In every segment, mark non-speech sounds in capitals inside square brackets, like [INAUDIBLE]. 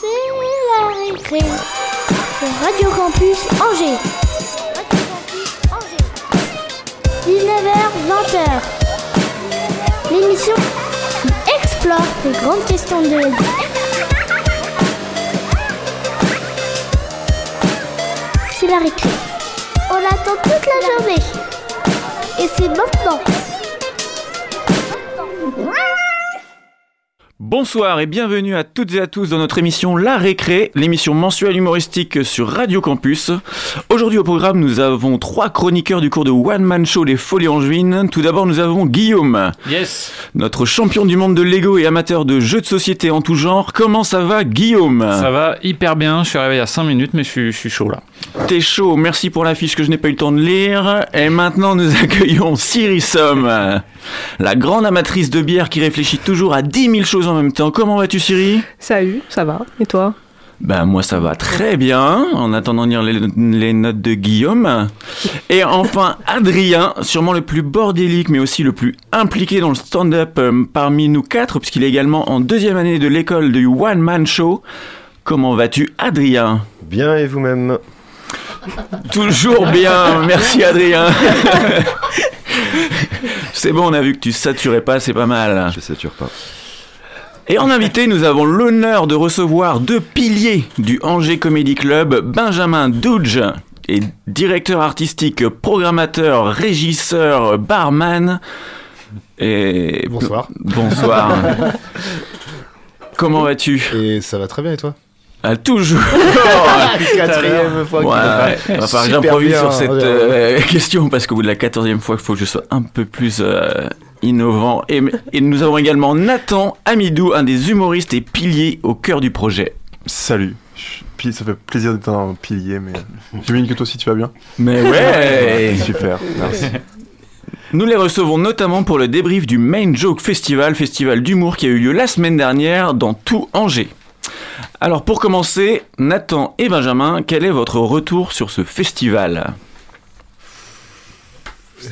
C'est la récré Radio Campus Angers. 19h, 20h. L'émission qui explore les grandes questions de la vie. C'est la récré. On l'attend toute la journée. Et c'est maintenant. Bonsoir et bienvenue à toutes et à tous dans notre émission La Récré, l'émission mensuelle humoristique sur Radio Campus. Aujourd'hui au programme, nous avons trois chroniqueurs du cours de One Man Show des Folies Angevines. Tout d'abord, nous avons Guillaume, Yes. notre champion du monde de Lego et amateur de jeux de société en tout genre. Comment ça va, Guillaume? Ça va hyper bien. Je suis arrivé il y a 5 minutes, mais je suis, je suis chaud là. T'es chaud, merci pour l'affiche que je n'ai pas eu le temps de lire. Et maintenant, nous [LAUGHS] accueillons Siri Somme, la grande amatrice de bière qui réfléchit toujours à 10 000 choses en même temps. Comment vas-tu, Siri? Salut, ça va Et toi? Ben moi ça va très bien, en attendant de lire les, les notes de Guillaume. Et enfin [LAUGHS] Adrien, sûrement le plus bordélique mais aussi le plus impliqué dans le stand-up euh, parmi nous quatre, puisqu'il est également en deuxième année de l'école du One Man Show. Comment vas-tu Adrien? Bien et vous-même? [LAUGHS] Toujours bien, merci Adrien. [LAUGHS] c'est bon, on a vu que tu saturais pas, c'est pas mal. Je sature pas. Et en invité, nous avons l'honneur de recevoir deux piliers du Angers Comedy Club, Benjamin Douge et directeur artistique, programmateur, régisseur, barman. Et Bonsoir. Bonsoir. [LAUGHS] Comment vas-tu? Et ça va très bien et toi? Ah, Toujours. [LAUGHS] Quatrième fois Ouais, que ouais. Super j'improvise sur cette euh, [LAUGHS] question parce qu'au bout de la quatorzième fois, il faut que je sois un peu plus euh, innovant. Et, et nous avons également Nathan Amidou, un des humoristes et piliers au cœur du projet. Salut. Ça fait plaisir d'être un pilier, mais j'imagine que toi aussi tu vas bien? Mais ouais Super, merci. Nous les recevons notamment pour le débrief du Main Joke Festival, festival d'humour qui a eu lieu la semaine dernière dans tout Angers. Alors pour commencer, Nathan et Benjamin, quel est votre retour sur ce festival?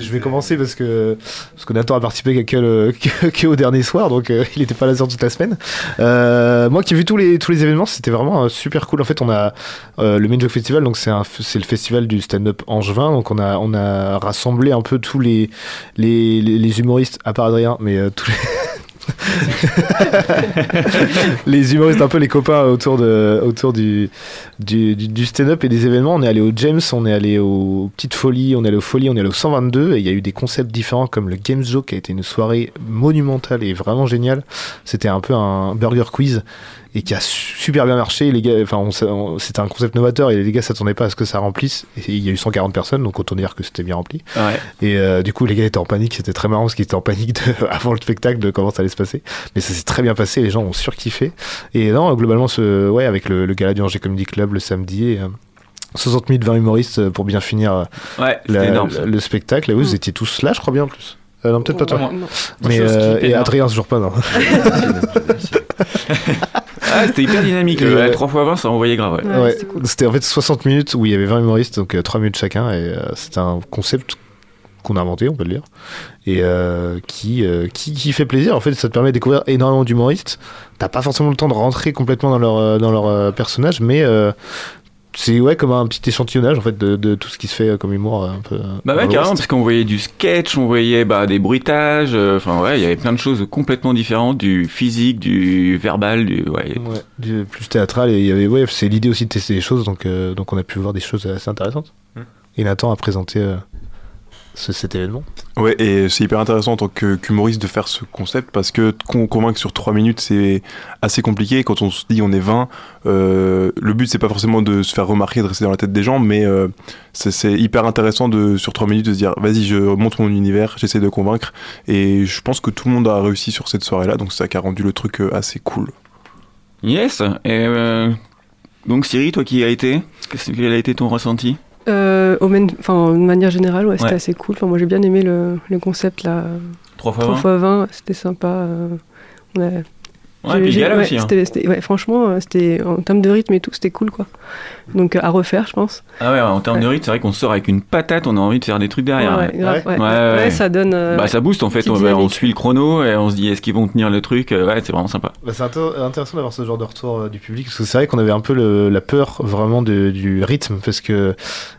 Je vais commencer parce que, parce que Nathan a participé qu'à le- [LAUGHS] que- que au dernier soir, donc euh, il n'était pas là sur toute la semaine. Euh, moi qui ai vu tous les, tous les événements, c'était vraiment euh, super cool. En fait, on a le Main Joke Festival, donc c'est le festival du stand-up angevin. Donc on a, on a rassemblé un peu tous les, les, les, humoristes, à part Adrien, mais tous les. [LAUGHS] [LAUGHS] les humoristes, un peu les copains autour, du, du, du, du stand-up et des événements. On est allé au James, on est allé aux Petites Folies, on est allé aux Folies, on est allé au 122 et il y a eu des concepts différents comme le Games Joke qui a été une soirée monumentale et vraiment géniale. C'était un peu un burger quiz et qui a su- super bien marché. Les gars, enfin, on s- on- c'était un concept novateur et les gars s'attendaient pas à ce que ça remplisse. Et il y a eu 140 personnes, donc autant dire que c'était bien rempli. Ouais. Et euh, du coup, les gars étaient en panique. C'était très marrant parce qu'ils étaient en panique de- [LAUGHS] avant le spectacle de comment ça allait se passer. Mais ça s'est très bien passé. Les gens ont surkiffé. Et non, globalement, ce, ouais, avec le, le gala du Angers Comedy Club le samedi. Et, euh, 60 minutes, 20 humoristes euh, pour bien finir euh, Ouais, la- le spectacle. Et vous, vous étiez tous là, je crois bien en plus. Euh, non, peut-être pas toi. Mais, euh, et. Adrien, toujours pas, non. [LAUGHS] [LAUGHS] Ah, c'était hyper dynamique. Et, Le euh, 3 x 20, ça envoyait grave. ouais. Ouais, Ouais, c'était cool. c'était en fait 60 minutes où il y avait 20 humoristes, donc 3 minutes chacun, et euh, c'était un concept qu'on a inventé, on peut le dire, et euh, qui, euh, qui, qui fait plaisir. En fait, ça te permet de découvrir énormément d'humoristes. T'as pas forcément le temps de rentrer complètement dans leur, euh, dans leur euh, personnage, mais euh, c'est ouais, comme un petit échantillonnage en fait de, de tout ce qui se fait euh, comme humour euh, un peu. euh, Bah ouais, carrément, parce qu'on voyait du sketch, on voyait bah, des bruitages, euh, enfin ouais, il y avait plein de choses complètement différentes, du physique, du verbal, du... Ouais. Ouais, du- plus théâtral et il y avait ouais, c'est l'idée aussi de tester des choses donc euh, donc on a pu voir des choses assez intéressantes. Mm. Et Nathan a présenté euh, ce- cet événement. Ouais, et c'est hyper intéressant en tant que- qu'humoriste de faire ce concept parce que con- convaincre sur 3 minutes c'est assez compliqué. Quand on se dit on est 20, euh, le but c'est pas forcément de se faire remarquer, de rester dans la tête des gens, mais euh, c'est hyper intéressant de sur 3 minutes de se dire vas-y, je montre mon univers, j'essaie de convaincre. Et je pense que tout le monde a réussi sur cette soirée là, donc c'est ça qui a rendu le truc euh, assez cool. Yes. Et euh, donc Siri, toi qui y as été, qu'est-ce- quel a été ton ressenti? Euh, au enfin, de manière générale, ouais, c'était Ouais. assez cool. Enfin, moi, j'ai bien aimé le, le concept là. 3 fois 3 20 x 20, c'était sympa. euh, on a ouais, aussi. hein. c'était- c'était- ouais, franchement, euh, c'était en termes de rythme et tout, c'était cool quoi. Donc euh, à refaire, je pense. Ah ouais, en termes de rythme, c'est vrai qu'on sort avec une patate, on a envie de faire des trucs derrière. ouais, grave, Ouais. ouais. Ouais, ouais, ouais. ça donne. euh, Bah ça booste en fait, on, bah, suit le chrono et on se dit est-ce qu'ils vont tenir le truc Euh, Ouais, c'est vraiment sympa. Bah, c'est intér- intéressant d'avoir ce genre de retour euh, du public parce que c'est vrai qu'on avait un peu le- la peur vraiment de- du rythme parce que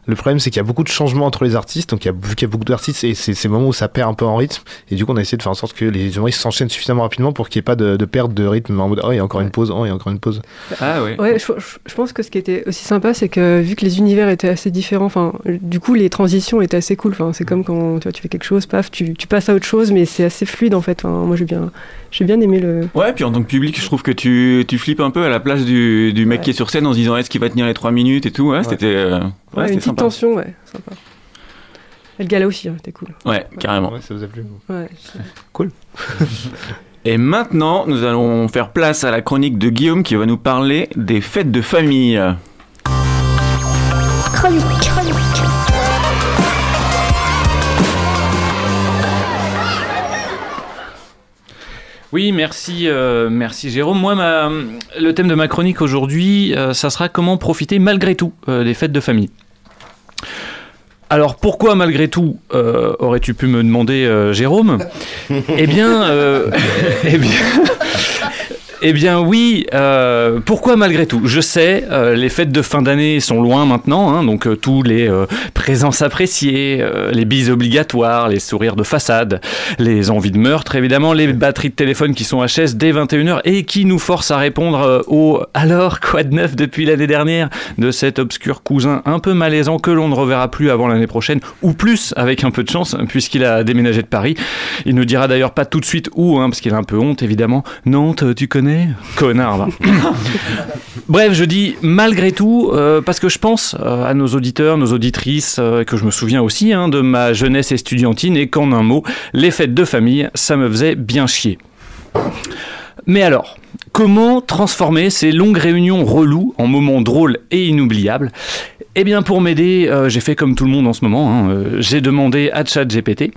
le problème c'est qu'il y a beaucoup de changements entre les artistes donc il y a, vu qu'il y a beaucoup d'artistes et c'est ces moments où ça perd un peu en rythme et du coup on a essayé de faire en sorte que les humoristes s'enchaînent suffisamment rapidement pour qu'il n'y ait pas de, de perte de rythme en mode oh il y a encore une pause oh il y a encore une pause Ah ouais. Ouais, je, je- je pense que ce qui était aussi sympa, c'est que vu que les univers étaient assez différents, enfin, du coup, les transitions étaient assez cool. Enfin, c'est comme quand tu, vois, tu fais quelque chose, paf, tu, tu passes à autre chose, mais c'est assez fluide en fait. Enfin, moi, j'ai bien, j'ai bien aimé le. Ouais, puis en tant que public, je trouve que tu, tu flippes un peu à la place du, du mec Ouais. qui est sur scène en se disant est-ce qu'il va tenir les 3 minutes et tout. Ouais, c'était euh, ouais, Ouais, c'était une petite sympa. tension, ouais, sympa. Et le gala aussi, hein, c'était cool. Ouais, carrément. ouais ça vous a plu Ouais. [LAUGHS] Et maintenant, nous allons faire place à la chronique de Guillaume qui va nous parler des fêtes de famille. Chronique, chronique. Oui, merci, euh, merci Jérôme. Moi, ma- le thème de ma chronique aujourd'hui, euh, ça sera comment profiter malgré tout euh, des fêtes de famille. Alors pourquoi malgré tout euh, aurais-tu pu me demander euh, Jérôme? [LAUGHS] Eh bien, euh, [LAUGHS] eh bien, eh bien oui. euh, pourquoi malgré tout? Je sais, euh, les fêtes de fin d'année sont loin maintenant, hein, donc euh, tous les présences appréciées, les bises obligatoires, les sourires de façade, les envies de meurtre, évidemment, les batteries de téléphone qui sont HS dès 21h et qui nous forcent à répondre au alors quoi de neuf depuis l'année dernière de cet obscur cousin un peu malaisant que l'on ne reverra plus avant l'année prochaine ou plus avec un peu de chance puisqu'il a déménagé de Paris. Il ne dira d'ailleurs pas tout de suite où hein, parce qu'il a un peu honte évidemment. Nantes, tu connais Connard va. [LAUGHS] Bref, je dis malgré tout, euh, parce que je pense euh, à nos auditeurs, nos auditrices, euh, que je me souviens aussi hein, de ma jeunesse estudiantine, et qu'en un mot, les fêtes de famille, ça me faisait bien chier. Mais alors, comment transformer ces longues réunions reloues en moments drôles et inoubliables? Eh bien, pour m'aider, euh, j'ai fait comme tout le monde en ce moment, hein, euh, j'ai demandé à ChatGPT,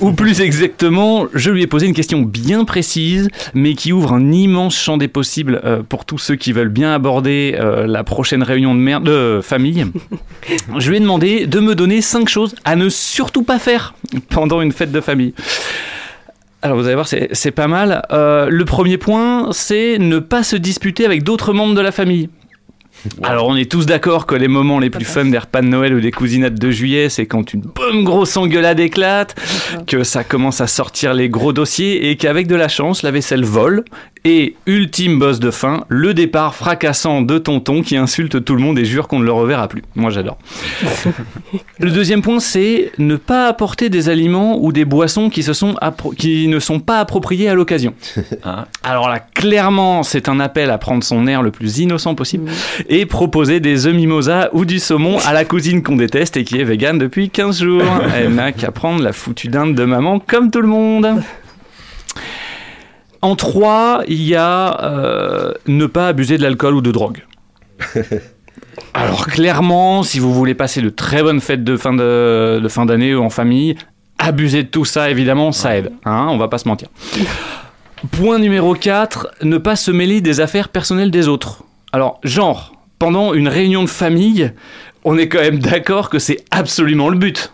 ou plus exactement, je lui ai posé une question bien précise, mais qui ouvre un immense champ des possibles euh, pour tous ceux qui veulent bien aborder la prochaine réunion de, merde, de famille. [LAUGHS] Je lui ai demandé de me donner cinq choses à ne surtout pas faire pendant une fête de famille. Alors vous allez voir, c'est pas mal. Euh, le premier point, c'est ne pas se disputer avec d'autres membres de la famille. Alors on est tous d'accord que les moments les plus fun des repas de Noël ou des cousinades de juillet, c'est quand une bonne grosse engueulade éclate, que ça commence à sortir les gros dossiers et qu'avec de la chance, la vaisselle vole. Et ultime boss de fin, le départ fracassant de tonton qui insulte tout le monde et jure qu'on ne le reverra plus. Moi j'adore. [LAUGHS] Le deuxième point, c'est ne pas apporter des aliments ou des boissons qui, se sont appro- qui ne sont pas appropriés à l'occasion. [LAUGHS] Ah. Alors là, clairement, c'est un appel à prendre son air le plus innocent possible et proposer des œufs mimosa ou du saumon à la cousine qu'on déteste et qui est végane depuis 15 jours. [LAUGHS] Elle n'a qu'à prendre la foutue dinde de maman comme tout le monde. En trois, il y a euh, ne pas abuser de l'alcool ou de drogue. [LAUGHS] Alors clairement, si vous voulez passer de très bonnes fêtes de fin de, de fin d'année ou en famille, abuser de tout ça, évidemment, ça aide. Hein, on va pas se mentir. Point numéro 4, ne pas se mêler des affaires personnelles des autres. Alors, genre, pendant une réunion de famille, on est quand même d'accord que c'est absolument le but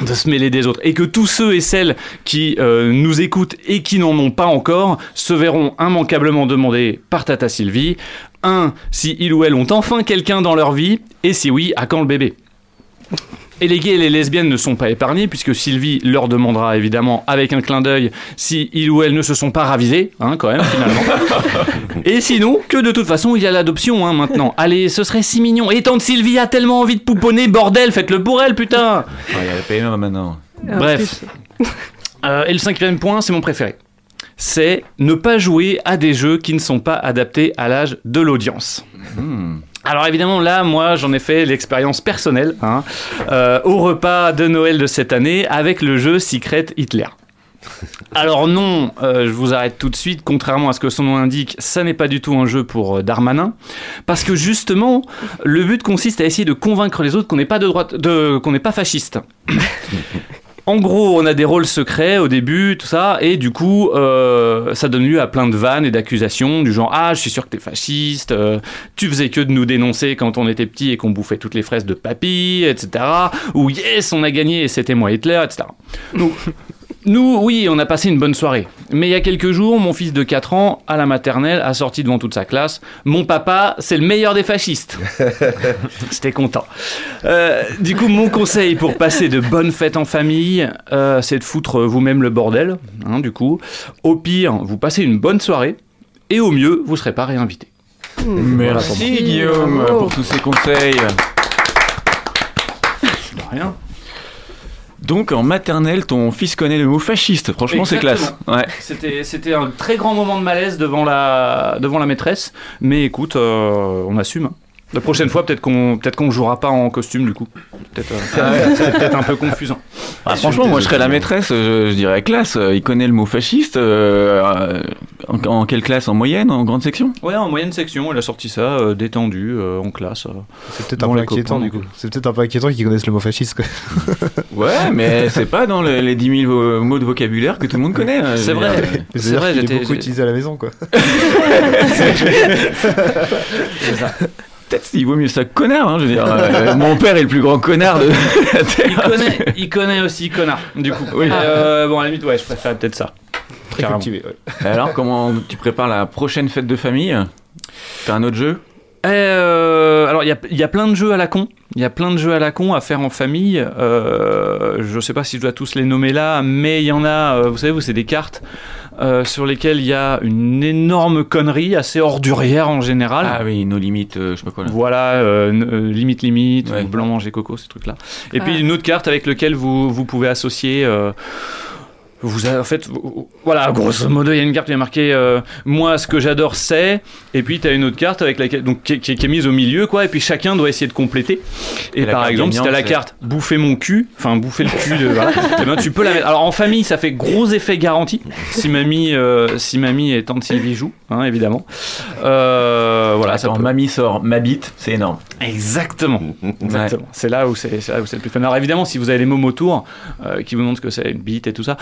de se mêler des autres. Et que tous ceux et celles qui euh, nous écoutent et qui n'en ont pas encore se verront immanquablement demander par Tata Sylvie. Un si ils ou elles ont enfin quelqu'un dans leur vie et si oui à quand le bébé? Et les gays et les lesbiennes ne sont pas épargnés puisque Sylvie leur demandera évidemment avec un clin d'œil si ils ou elles ne se sont pas ravisés, hein, quand même finalement. [LAUGHS] et sinon, que de toute façon il y a l'adoption hein, maintenant. Allez, ce serait si mignon. Et tante Sylvie a tellement envie de pouponner, bordel, faites-le pour elle, putain Ouais, il y a la PMA maintenant. En Bref. [LAUGHS] Euh, Et le cinquième point, c'est mon préféré. C'est ne pas jouer à des jeux qui ne sont pas adaptés à l'âge de l'audience. Hmm. [LAUGHS] Alors évidemment là, moi j'en ai fait l'expérience personnelle hein, euh, au repas de Noël de cette année avec le jeu Secret Hitler. Alors non, euh, je vous arrête tout de suite, contrairement à ce que son nom indique, ça n'est pas du tout un jeu pour euh, Darmanin, parce que justement, le but consiste à essayer de convaincre les autres qu'on n'est pas de droite, qu'on n'est pas fasciste. En gros, on a des rôles secrets au début, tout ça, et du coup, euh, ça donne lieu à plein de vannes et d'accusations du genre Ah, je suis sûr que t'es fasciste, euh, tu faisais que de nous dénoncer quand on était petit et qu'on bouffait toutes les fraises de papy, etc. Ou Yes, on a gagné et c'était moi Hitler, etc. nous, oui, on a passé une bonne soirée. Mais il y a quelques jours, mon fils de 4 ans, à la maternelle, a sorti devant toute sa classe Mon papa, c'est le meilleur des fascistes. [LAUGHS] [LAUGHS] J'étais content. Euh, du coup, mon conseil pour passer de bonnes fêtes en famille, euh, c'est de foutre vous-même le bordel. hein, du coup, au pire, vous passez une bonne soirée. Et au mieux, vous ne serez pas réinvité. Merci Guillaume Oh. pour tous ces conseils. Rien. Donc en maternelle, ton fils connaît le mot fasciste. Franchement, c'est classe. Ouais. C'était, c'était un très grand moment de malaise devant la, devant la maîtresse. Mais écoute, euh, on assume. La prochaine fois, peut-être qu'on peut-être qu'on jouera pas en costume du coup. Peut-être, euh, c'est peut-être un peu confusant. Ah, franchement, moi je serais la maîtresse, je, je dirais classe. Il connaît le mot fasciste. euh, en, en quelle classe? En moyenne? En grande section? Ouais, en moyenne section, elle a sorti ça, euh, détendu, euh, en classe. euh. C'est peut-être un peu inquiétant copains, du coup. C'est peut-être un peu inquiétant qu'ils connaissent le mot fasciste. quoi. [LAUGHS] Ouais, mais c'est pas dans le- les 10 000 vo- mots de vocabulaire que tout le monde connaît. hein, C'est vrai. C'est C'est vrai, j'étais- beaucoup utilisé à la maison quoi. [LAUGHS] [LAUGHS] Peut-être il vaut mieux ça que connard. hein, je veux dire, euh, mon père est le plus grand connard de la Il Terre. connaît, il connaît aussi connard, du coup. Oui. Euh, bon, à la limite, ouais, je préfère peut-être ça. Très Carrément. cultivé. ouais. Alors, comment tu prépares la prochaine fête de famille? T'as un autre jeu? Euh, alors, il y a, il y a plein de jeux à la con. Il y a plein de jeux à la con à faire en famille. Euh, je sais pas si je dois tous les nommer là, mais il y en a, vous savez, vous, c'est des cartes euh, sur lesquelles il y a une énorme connerie, assez ordurière en général. Ah oui, nos limites, euh, je sais pas quoi là. Voilà, euh, euh, limite limite, Ouais. ou blanc manger coco, ces trucs-là. Et Ah. puis une autre carte avec laquelle vous, vous pouvez associer. Vous avez, en fait, vous- voilà, grosso modo, il y a une carte qui est marquée euh, Moi, ce que j'adore, c'est. Et puis, tu as une autre carte avec laquelle, donc, qui, qui- qui est mise au milieu, quoi. Et puis, chacun doit essayer de compléter. Et, par exemple, si tu as la carte Bouffer mon cul, enfin, bouffer le cul, de, voilà, [LAUGHS] eh ben, tu peux la mettre. Alors, en famille, ça fait gros effet garanti. Si mamie, euh, si mamie et tante Sylvie jouent, hein, évidemment. Euh, voilà, ça Attends, peut- mamie sort ma bite, c'est énorme. Exactement. Exactement. C'est là où c'est c'est là où c'est le plus fun. Alors évidemment, si vous avez les mômes autour qui vous montrent ce que c'est une bite et tout ça,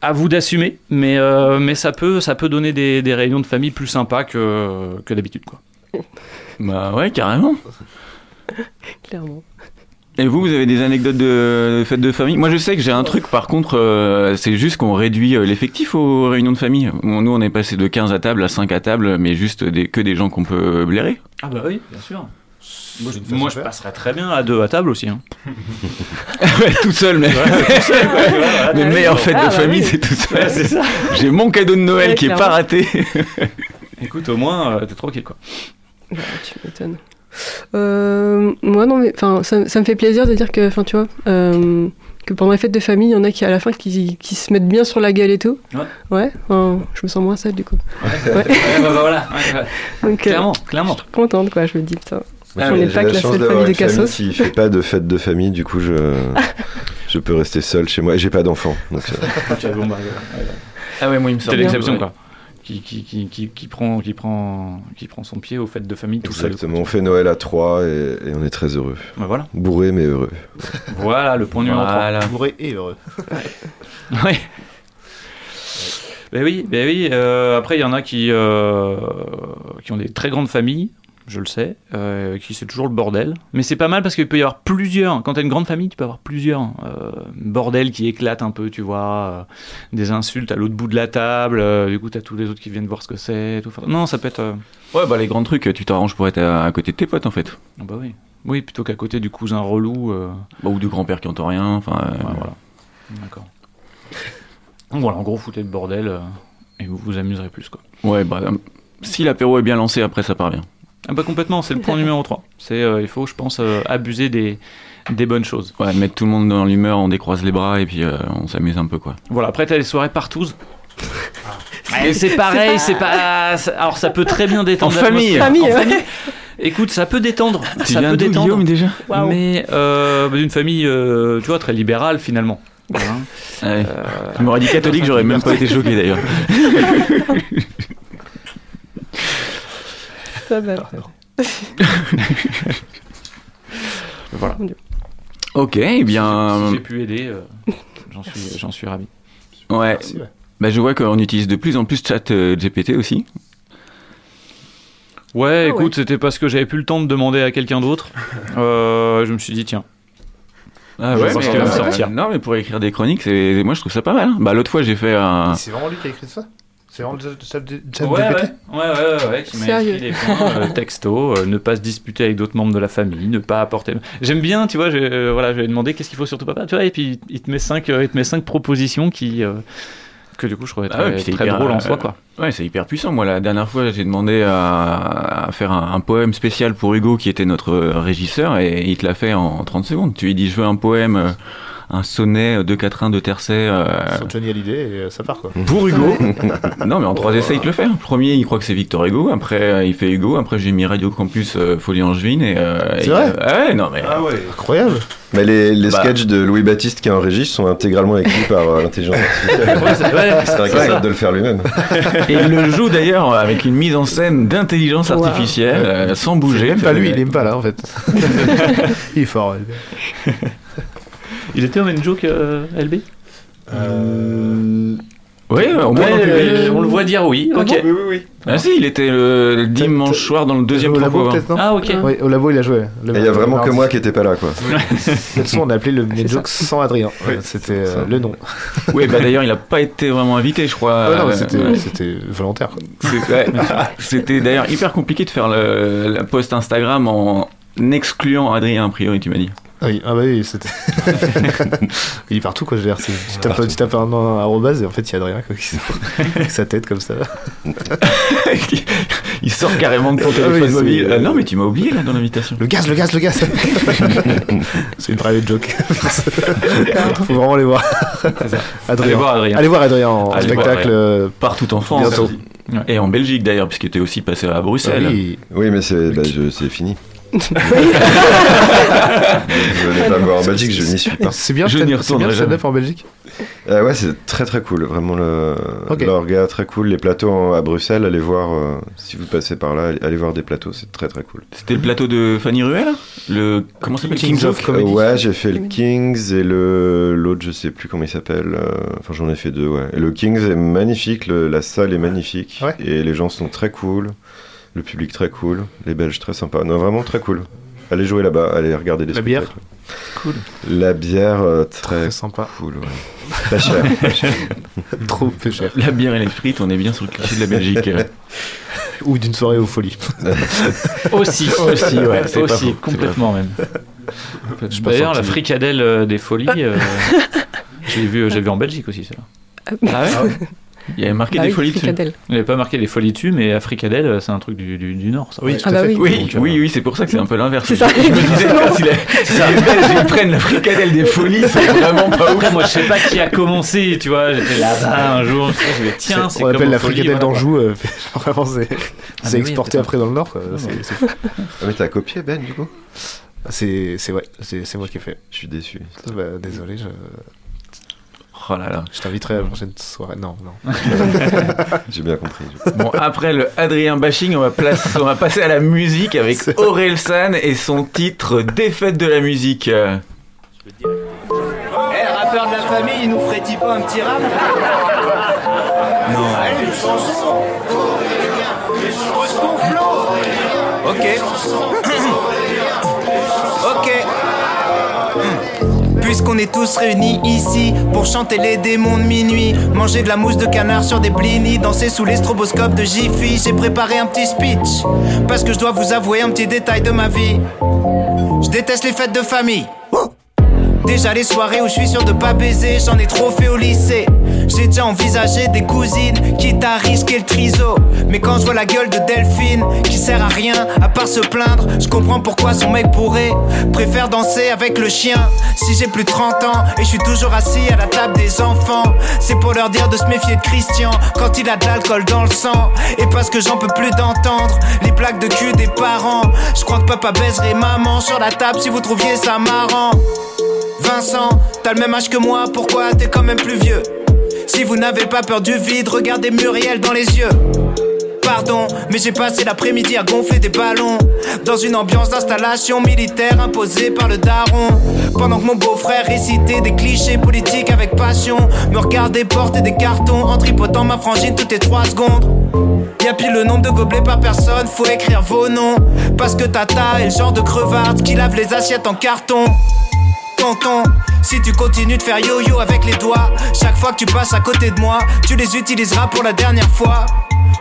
à vous d'assumer. Mais euh, mais ça peut ça peut donner des, des réunions de famille plus sympas que que d'habitude quoi. [LAUGHS] Bah ouais, carrément. [LAUGHS] Clairement. Et vous, vous avez des anecdotes de, fêtes de famille? Moi, je sais que j'ai un truc, par contre, euh, c'est juste qu'on réduit euh, l'effectif aux réunions de famille. Bon, nous, on est passé de 15 à table à 5 à table, mais juste des, que des gens qu'on peut blairer. Ah bah oui, bien sûr. Moi, je passerais très bien à deux à table aussi. Hein. [LAUGHS] ouais, tout seul, mais les [LAUGHS] meilleures fêtes Ah, de bah famille, oui. c'est tout seul. Ouais, c'est ça. J'ai mon cadeau de Noël Ouais, qui est pas raté. [LAUGHS] Écoute, au moins, euh, t'es tranquille quoi. Ouais, tu m'étonnes. Euh, moi, non, mais enfin, ça, ça me fait plaisir de dire que, enfin, tu vois, euh, que pendant les fêtes de famille, il y en a qui, à la fin, qui, qui se mettent bien sur la gueule et tout. Ouais. Ouais, enfin, je me sens moins seule, du coup. Ouais, bah, bah, voilà. Ouais, ouais. Donc, euh, Clairement, clairement. je suis contente, quoi, je me dis, putain. Moi, on n'est j'ai pas que la chance seule famille de une famille cassos. qui fait pas de fête de famille, du coup je, [LAUGHS] je peux rester seul chez moi et j'ai pas d'enfant. Donc euh. Ah ouais, moi, il me semble. C'est l'exception quoi. Qui, qui, qui, qui, qui prend, qui, prend, qui prend son pied aux fêtes de famille tout seul. exactement, on fait Noël à trois et, et on est très heureux. Bah, voilà. Bourré mais heureux. Voilà le point numéro 3. Voilà. Bourré et heureux. [LAUGHS] Ouais. Ben oui, ben oui. euh, après, il y en a qui, euh, qui ont des très grandes familles, je le sais, euh, qui c'est toujours le bordel. Mais c'est pas mal parce qu'il peut y avoir plusieurs. Quand t'as une grande famille, tu peux avoir plusieurs euh, bordel qui éclatent un peu, tu vois. euh, des insultes à l'autre bout de la table. euh, du coup, t'as tous les autres qui viennent voir ce que c'est. tout. Non, ça peut être. Ouais, bah les grands trucs, tu t'arranges pour être à, à côté de tes potes, en fait. ah bah oui. Oui, plutôt qu'à côté du cousin relou. Bah, ou de grand-père qui entend rien. Enfin, Ouais, voilà. D'accord. Donc voilà, en gros, foutez le bordel et vous vous amuserez plus, quoi. ouais, bah, si l'apéro est bien lancé, après ça part bien. Ah bah complètement, c'est le point numéro 3. C'est, euh, il faut, je pense, euh, abuser des, des bonnes choses. Ouais, mettre tout le monde dans l'humeur, on décroise les bras et puis euh, on s'amuse un peu, quoi. Voilà, après t'as les soirées partout. Et c'est pareil, c'est pas... Alors ça peut très bien détendre. En famille. Famille, En ouais. Écoute, ça peut détendre. Tu ça viens peut détendre. Guillaume, déjà Waouh. Mais euh, bah, d'une famille, euh, tu vois, très libérale finalement. Ouais. Euh, Tu m'aurais dit catholique, j'aurais même pas été choqué d'ailleurs. [LAUGHS] Ça va. [LAUGHS] voilà. Ok, eh bien. Si j'ai pu aider. euh, j'en suis, j'en suis ravi. Ouais. Merci, ouais. Bah, je vois qu'on utilise de plus en plus chat euh, GPT aussi. Ouais, Ah écoute, ouais. c'était parce que j'avais plus le temps de demander à quelqu'un d'autre. [LAUGHS] Euh, je me suis dit, tiens. Ah Je ouais, pense mais, qu'il va me euh, sortir. Non, mais pour écrire des chroniques, c'est moi je trouve ça pas mal. hein. Bah l'autre fois j'ai fait un. C'est vraiment lui qui a écrit ça? C'est vraiment Ouais, ouais, ouais, ouais, ouais, ouais, qui m'a Sérieux écrit des points euh, [LAUGHS] texto, euh, ne pas se disputer avec d'autres membres de la famille, ne pas apporter. J'aime bien, tu vois, j'ai, euh, voilà, je lui ai demandé qu'est-ce qu'il faut surtout pas faire, tu vois, et puis il te met cinq, euh, il te met cinq propositions qui, euh, que du coup je trouvais Ah très, ouais, puis c'est très hyper, drôle en soi, quoi. Ouais, c'est hyper puissant. Moi, la dernière fois, j'ai demandé à, à faire un, un poème spécial pour Hugo, qui était notre régisseur, et il te l'a fait en 30 secondes. Tu lui dis, je veux un poème, euh, un sonnet, deux quatrains, deux tercets. euh, Sur Johnny Hallyday et euh, ça part quoi. [LAUGHS] Pour Hugo [LAUGHS] Non, mais en trois essais, il te le fait. Le premier, il croit que c'est Victor Hugo. Après, euh, il fait Hugo. Après, j'ai mis Radio Campus euh, Folie Angevine. Et, euh, C'est et, vrai euh, ah ouais, non, mais. ouais. Incroyable Mais les, les Bah. sketchs de Louis Baptiste qui est en régie sont intégralement écrits par euh, l'intelligence artificielle. [LAUGHS] Ouais, c'est vrai. Incapable de le faire lui-même. Et il le joue d'ailleurs avec une mise en scène d'intelligence Wow. artificielle, euh, sans C'est bouger. même pas lui, il est même pas là en fait. il est fort. ouais. Il était au main joke, euh, LB Euh... Oui, au moins Ouais, dans le public. euh, on le voit dire oui, ok. oui, oui, oui. Ah si, il était le, le dimanche soir dans le deuxième au labo fois. peut-être non Ah, ok. Oui, au labo il a joué. Il y a vraiment que moi qui étais pas là, quoi. [LAUGHS] De toute façon, on a appelé le Medjoke sans Adrien. Oui, C'était euh, le nom. [LAUGHS] Oui, bah d'ailleurs, il a pas été vraiment invité, je crois. Ah non, Euh, c'était ouais. c'était volontaire. ouais. [LAUGHS] C'était d'ailleurs hyper compliqué de faire le, la post Instagram en excluant Adrien, a priori, tu m'as dit. Ah oui, ah bah oui, c'était. [LAUGHS] il est partout quoi, je veux dire. c'est- Tu tapes, tu tapes un nom à arrobase et en fait il y a Adrien quoi, qui avec [LAUGHS] sa tête comme ça. [LAUGHS] il sort carrément de ton Ah téléphone oui, mobile. Euh, non, mais tu m'as oublié là dans l'invitation. Le gaz, le gaz, le gaz C'est une private joke. Faut vraiment aller voir. Adrien. Allez voir Adrien. Allez voir Adrien en Allez spectacle. Euh, Partout en France. Bientôt. Et en Belgique d'ailleurs, puisqu'il était aussi passé à Bruxelles. ah oui. Oui, mais bah, c'est fini. Je n'ai pas voir en Belgique, je n'y suis pas. C'est bien, Je n'y retournerai jamais. en Belgique Euh, ouais, c'est très très cool. Vraiment, le Ok. l'orga très cool. Les plateaux en- à Bruxelles, allez voir, euh, si vous passez par là, allez, voir des plateaux, c'est très très cool. C'était le plateau de Fanny Ruel Le. Comment ça s'appelle Kings Kings of Comedy. Euh, ouais, j'ai fait le. Kings et le l'autre, je sais plus comment il s'appelle. euh, Enfin, j'en ai fait deux, ouais. Et le Kings est magnifique, le- la salle est magnifique. Ouais. Et les gens sont très cool. Le public très cool. Les Belges très sympas. Non, vraiment très cool. Allez jouer là-bas, allez regarder les La bière spectacles. Cool. La bière, euh, très, Très sympa. cool, ouais. [LAUGHS] Pas cher. pas cher. Trop peu cher. La bière et les frites, on est bien sur le cliché de la Belgique. euh. [LAUGHS] Ou d'une soirée aux folies. [LAUGHS] Aussi, Aussi, ouais, c'est pas aussi, faux, complètement même. Je D'ailleurs, la fricadelle euh, des folies, euh, j'ai vu, j'ai vu en Belgique aussi, celle-là. Ah ouais Il y avait marqué Bah des oui, folies dessus. Il n'y avait pas marqué les folies dessus, mais à fricadelle, euh, c'est un truc du, du, du Nord, ça. Oui, Ouais. tout Ah à bah fait. oui. Oui, Donc, euh, oui, oui, c'est pour ça que c'est un peu l'inverse. C'est ça. Je me disais, si, la- si les Belges ils prennent la fricadelle des folies, c'est vraiment pas ouf. Moi, je sais pas qui a commencé, tu vois. J'étais là-bas un jour, je me dit, tiens, c'est on comme appelle la fricadelle voilà. d'Anjou. euh, [LAUGHS] Vraiment, c'est Ah, exporté après dans le Nord. quoi. Ah, C'est- fou. Ah, mais t'as copié, Ben, du coup? C'est c'est ouais, c'est c'est moi qui ai fait. Je suis déçu. Bah, désolé, je, Oh là là. je t'inviterai à la prochaine soirée. Non, non. [LAUGHS] J'ai bien compris. Bon, après le Adrien bashing, on va, place- on va passer à la musique avec [LAUGHS] Aurel San et son titre Défaite de la musique. Eh, rappeur de la famille, il nous ferait-il pas un petit rap? Non. Allez, une chanson Pose ton flow Ok. ok. Puisqu'on est tous réunis ici pour chanter les démons de minuit, manger de la mousse de canard sur des blinis, danser sous les stroboscopes de Jiffy, j'ai préparé un petit speech parce que je dois vous avouer un petit détail de ma vie. Je déteste les fêtes de famille. Déjà les soirées où je suis sûr de pas baiser, j'en ai trop fait au lycée. J'ai déjà envisagé des cousines, quitte à risquer le triso. Mais quand je vois la gueule de Delphine, qui sert à rien à part se plaindre, je comprends pourquoi son mec pourrait préfère danser avec le chien. Si j'ai plus de 30 ans et je suis toujours assis à la table des enfants, c'est pour leur dire de se méfier de Christian quand il a de l'alcool dans le sang. Et parce que j'en peux plus d'entendre les plaques de cul des parents. Je crois que papa baiserait maman sur la table si vous trouviez ça marrant. Vincent, t'as le même âge que moi, pourquoi t'es quand même plus vieux? Si vous n'avez pas peur du vide, regardez Muriel dans les yeux. pardon, mais j'ai passé l'après-midi à gonfler des ballons. Dans une ambiance d'installation militaire imposée par le daron. Pendant que mon beau-frère récitait des clichés politiques avec passion. Me regardait porter des cartons en tripotant ma frangine toutes les 3 secondes. Y'a pile le nombre de gobelets par personne, faut écrire vos noms. Parce que Tata est le genre de crevarde qui lave les assiettes en carton. Si tu continues de faire yo-yo avec les doigts, chaque fois que tu passes à côté de moi, tu les utiliseras pour la dernière fois.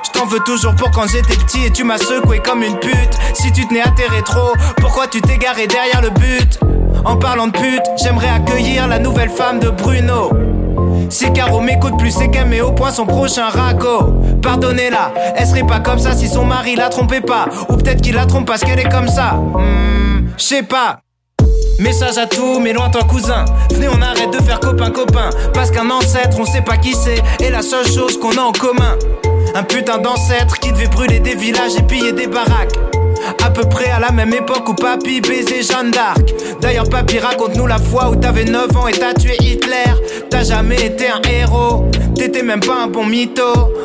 Je t'en veux toujours pour quand j'étais petit et tu m'as secoué comme une pute. Si tu tenais à tes rétros, pourquoi tu t'es garé derrière le but? En parlant de pute, j'aimerais accueillir la nouvelle femme de Bruno. Si Caro m'écoute plus, c'est qu'elle met au point son prochain ragot. Pardonnez-la, elle serait pas comme ça si son mari la trompait pas. Ou peut-être qu'il la trompe parce qu'elle est comme ça. Hmm, je sais pas. Message à tous mes lointains cousins. Venez, on arrête de faire copain-copain. Parce qu'un ancêtre, on sait pas qui c'est. Et la seule chose qu'on a en commun. Un putain d'ancêtre qui devait brûler des villages et piller des baraques. À peu près à la même époque où papy baisait Jeanne d'Arc. D'ailleurs, papy, raconte-nous la fois où t'avais 9 ans et t'as tué Hitler. T'as jamais été un héros, t'étais même pas un bon mytho.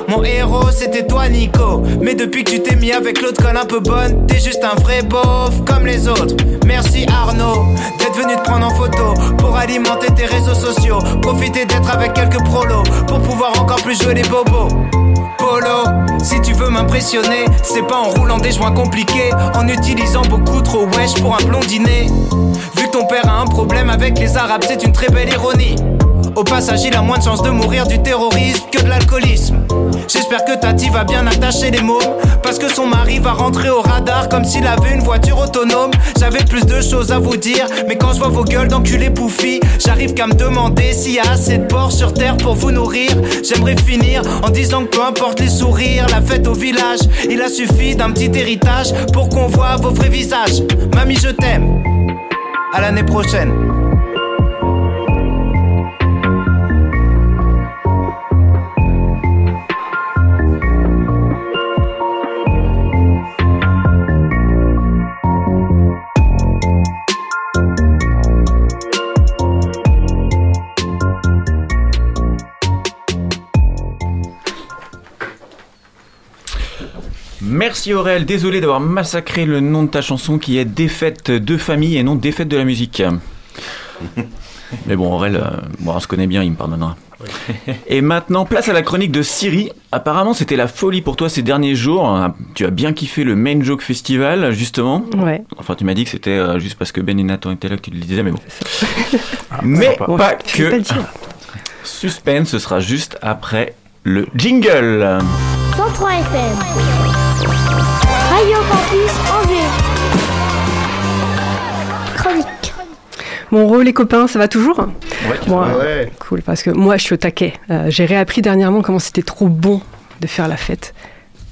Mon héros, c'était toi, Nico. Mais depuis que tu t'es mis avec l'autre conne un peu bonne, t'es juste un vrai beauf comme les autres. Merci Arnaud d'être venu te prendre en photo pour alimenter tes réseaux sociaux. Profiter d'être avec quelques prolos pour pouvoir encore plus jouer les bobos. Si tu veux m'impressionner, c'est pas en roulant des joints compliqués, en utilisant beaucoup trop wesh pour un blondinet. Vu que ton père a un problème avec les arabes, c'est une très belle ironie. Au passage, il a moins de chances de mourir du terrorisme que de l'alcoolisme. J'espère que Tati va bien attacher les mots, parce que son mari va rentrer au radar comme s'il avait une voiture autonome. J'avais plus de choses à vous dire, mais quand je vois vos gueules d'enculés bouffis, j'arrive qu'à me demander s'il y a assez de porcs sur terre pour vous nourrir. J'aimerais finir en disant que peu importe les sourires, la fête au village, il a suffi d'un petit héritage pour qu'on voit vos vrais visages. Mamie, je t'aime. À l'année prochaine. Merci Aurel, désolé d'avoir massacré le nom de ta chanson qui est Défaite de famille et non Défaite de la musique. [LAUGHS] Mais bon, Aurel, euh, bon, on se connaît bien, il me pardonnera. [LAUGHS] Et maintenant, place à la chronique de Siri. Apparemment, c'était la folie pour toi ces derniers jours. Tu as bien kiffé le Main Joke Festival, justement. Ouais. Enfin, tu m'as dit que c'était euh, juste parce que Ben et Nathan étaient là que tu le disais, mais bon. [LAUGHS] mais Bon, pas que. Suspense, ce sera juste après le jingle. 103 FM. Radio Campus Angers. Chronique. Mon rôle, les copains, ça va toujours Bon, Ouais, euh, ouais. Cool, parce que moi, je suis au taquet. Euh, J'ai réappris dernièrement comment c'était trop bon de faire la fête.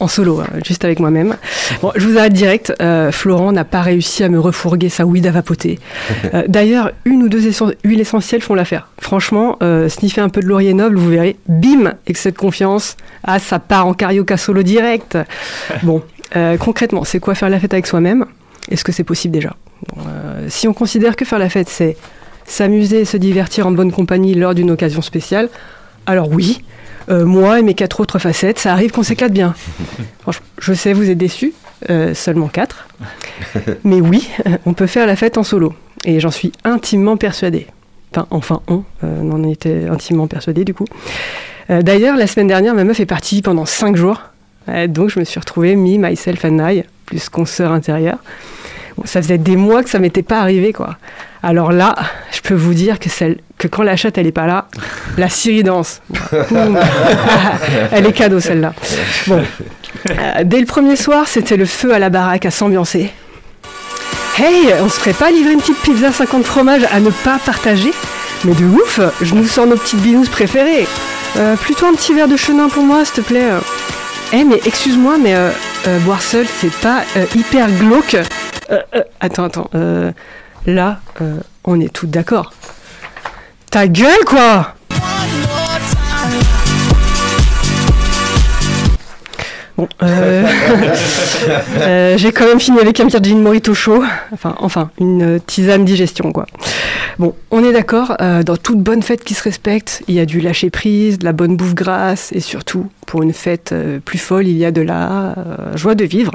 En solo, euh, juste avec moi-même. Bon, je vous arrête direct. euh, Florent n'a pas réussi à me refourguer sa weed à vapoter. [LAUGHS] Euh, D'ailleurs, une ou deux essen- huiles essentielles font l'affaire. Franchement, euh, sniffer un peu de laurier noble, vous verrez, bim, excès de confiance. Ah, ça part en carioca solo direct. [LAUGHS] Bon, euh, concrètement, c'est quoi faire la fête avec soi-même? Est-ce que c'est possible déjà? Bon, euh, Si on considère que faire la fête, c'est s'amuser et se divertir en bonne compagnie lors d'une occasion spéciale, alors oui, euh, moi et mes quatre autres facettes, ça arrive qu'on s'éclate bien. [LAUGHS] Franchement, je sais, vous êtes déçus, seulement quatre. [LAUGHS] Mais oui, [LAUGHS] on peut faire la fête en solo. Et j'en suis intimement persuadée. Enfin, enfin on en était intimement persuadé du coup. D'ailleurs, la semaine dernière, ma meuf est partie pendant cinq jours. Euh, donc je me suis retrouvée me, myself and I, plus consoeur intérieure. Ça faisait des mois que ça m'était pas arrivé, quoi. Alors là, je peux vous dire que, celle, que quand la chatte, elle est pas là, la Syrie danse. [LAUGHS] Elle est cadeau, celle-là. Bon. Euh, dès le premier soir, c'était le feu à la baraque à s'ambiancer. Hey, on se ferait pas livrer une petite pizza 50 fromages à ne pas partager? Mais de ouf, je nous sors nos petites binous préférées. Euh, plutôt un petit verre de chenin pour moi, s'il te plaît. Eh, mais excuse-moi, mais euh, euh, boire seul, c'est pas euh, hyper glauque Euh, Attends, attends. là, on est toutes d'accord. Ta gueule, quoi Bon, euh, [LAUGHS] euh, j'ai quand même fini avec un petit gin morito chaud. Enfin, une euh, tisane digestion, quoi. Bon, on est d'accord, dans toute bonne fête qui se respecte, il y a du lâcher prise, de la bonne bouffe grasse, et surtout, pour une fête plus folle, il y a de la joie de vivre.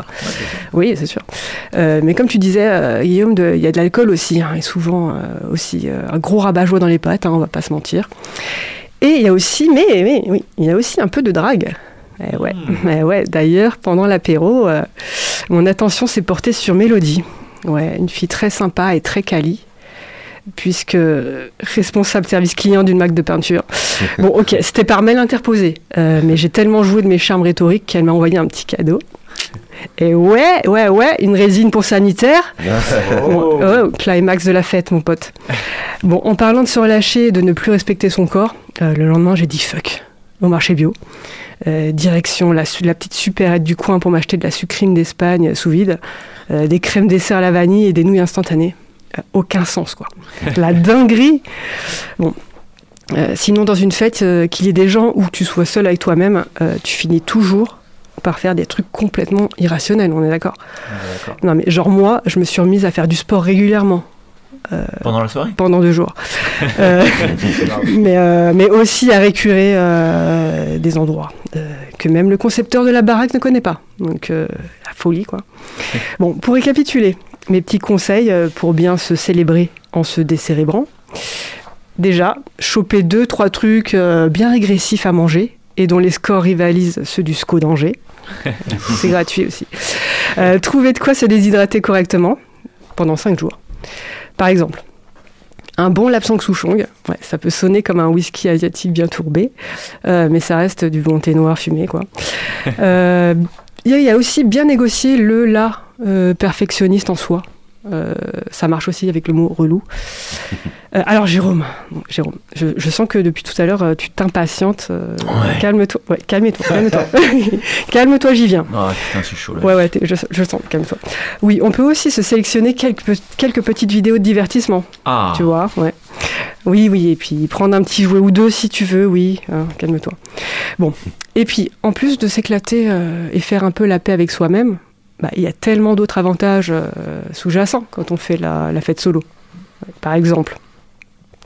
Oui, c'est sûr. Mais comme tu disais, Guillaume, il y a de l'alcool aussi, hein, et souvent aussi un gros rabat-joie dans les pattes, hein, on va pas se mentir. Et il y a aussi, mais oui, il y a aussi un peu de drague. Eh ouais, [LAUGHS] eh ouais. D'ailleurs, pendant l'apéro, euh, mon attention s'est portée sur Mélodie. Ouais, une fille très sympa et très quali, puisque responsable service client d'une marque de peinture. [LAUGHS] Bon, ok, c'était par mail interposé, euh, mais j'ai tellement joué de mes charmes rhétoriques qu'elle m'a envoyé un petit cadeau. Et ouais, ouais, ouais, une résine pour sanitaire. [LAUGHS] Au climax de la fête, mon pote. Bon, en parlant de se relâcher et de ne plus respecter son corps, euh, le lendemain, j'ai dit fuck au marché bio. Euh, direction la, petite supérette du coin pour m'acheter de la sucrine d'Espagne sous vide, euh, des crèmes dessert à la vanille et des nouilles instantanées. Euh, aucun sens, quoi. [LAUGHS] la dinguerie. Bon. Euh, sinon, dans une fête, euh, qu'il y ait des gens ou que tu sois seul avec toi-même, euh, tu finis toujours par faire des trucs complètement irrationnels, on est d'accord Non, mais genre moi, je me suis remise à faire du sport régulièrement Pendant la soirée pendant deux jours. [LAUGHS] Euh, [LAUGHS] mais, euh, mais aussi à récurer euh, des endroits euh, que même le concepteur de la baraque ne connaît pas. Donc, euh, la folie, quoi. [LAUGHS] Bon, pour récapituler, mes petits conseils euh, pour bien se célébrer en se décérébrant. Déjà, choper deux, trois trucs euh, bien régressifs à manger et dont les scores rivalisent ceux du SCO d'Angers. C'est gratuit aussi. Euh, trouver de quoi se déshydrater correctement pendant cinq jours. Par exemple, un bon lapsang souchong, ouais, ça peut sonner comme un whisky asiatique bien tourbé, euh, mais ça reste du bon thé noir fumé, quoi. [LAUGHS] Euh, Il y, y a aussi bien négocier le là euh, perfectionniste en soi. Euh, ça marche aussi avec le mot relou. [LAUGHS] Euh, alors Jérôme, Jérôme, je, je sens que depuis tout à l'heure euh, tu t'impatientes. euh, Ouais. Calme-toi, ouais, calme-toi, [LAUGHS] calme-toi, [LAUGHS] calme-toi, j'y viens. Ah putain, c'est chaud là. Ouais, ouais, je, je sens, calme-toi. Oui, on peut aussi se sélectionner quelques, pe- quelques petites vidéos de divertissement, Ah, tu vois, ouais. Oui, oui, et puis prendre un petit jouet ou deux si tu veux, oui, hein, calme-toi. Bon, et puis en plus de s'éclater et faire un peu la paix avec soi-même, bah, il y a tellement d'autres avantages euh, sous-jacents quand on fait la, la fête solo. Par exemple,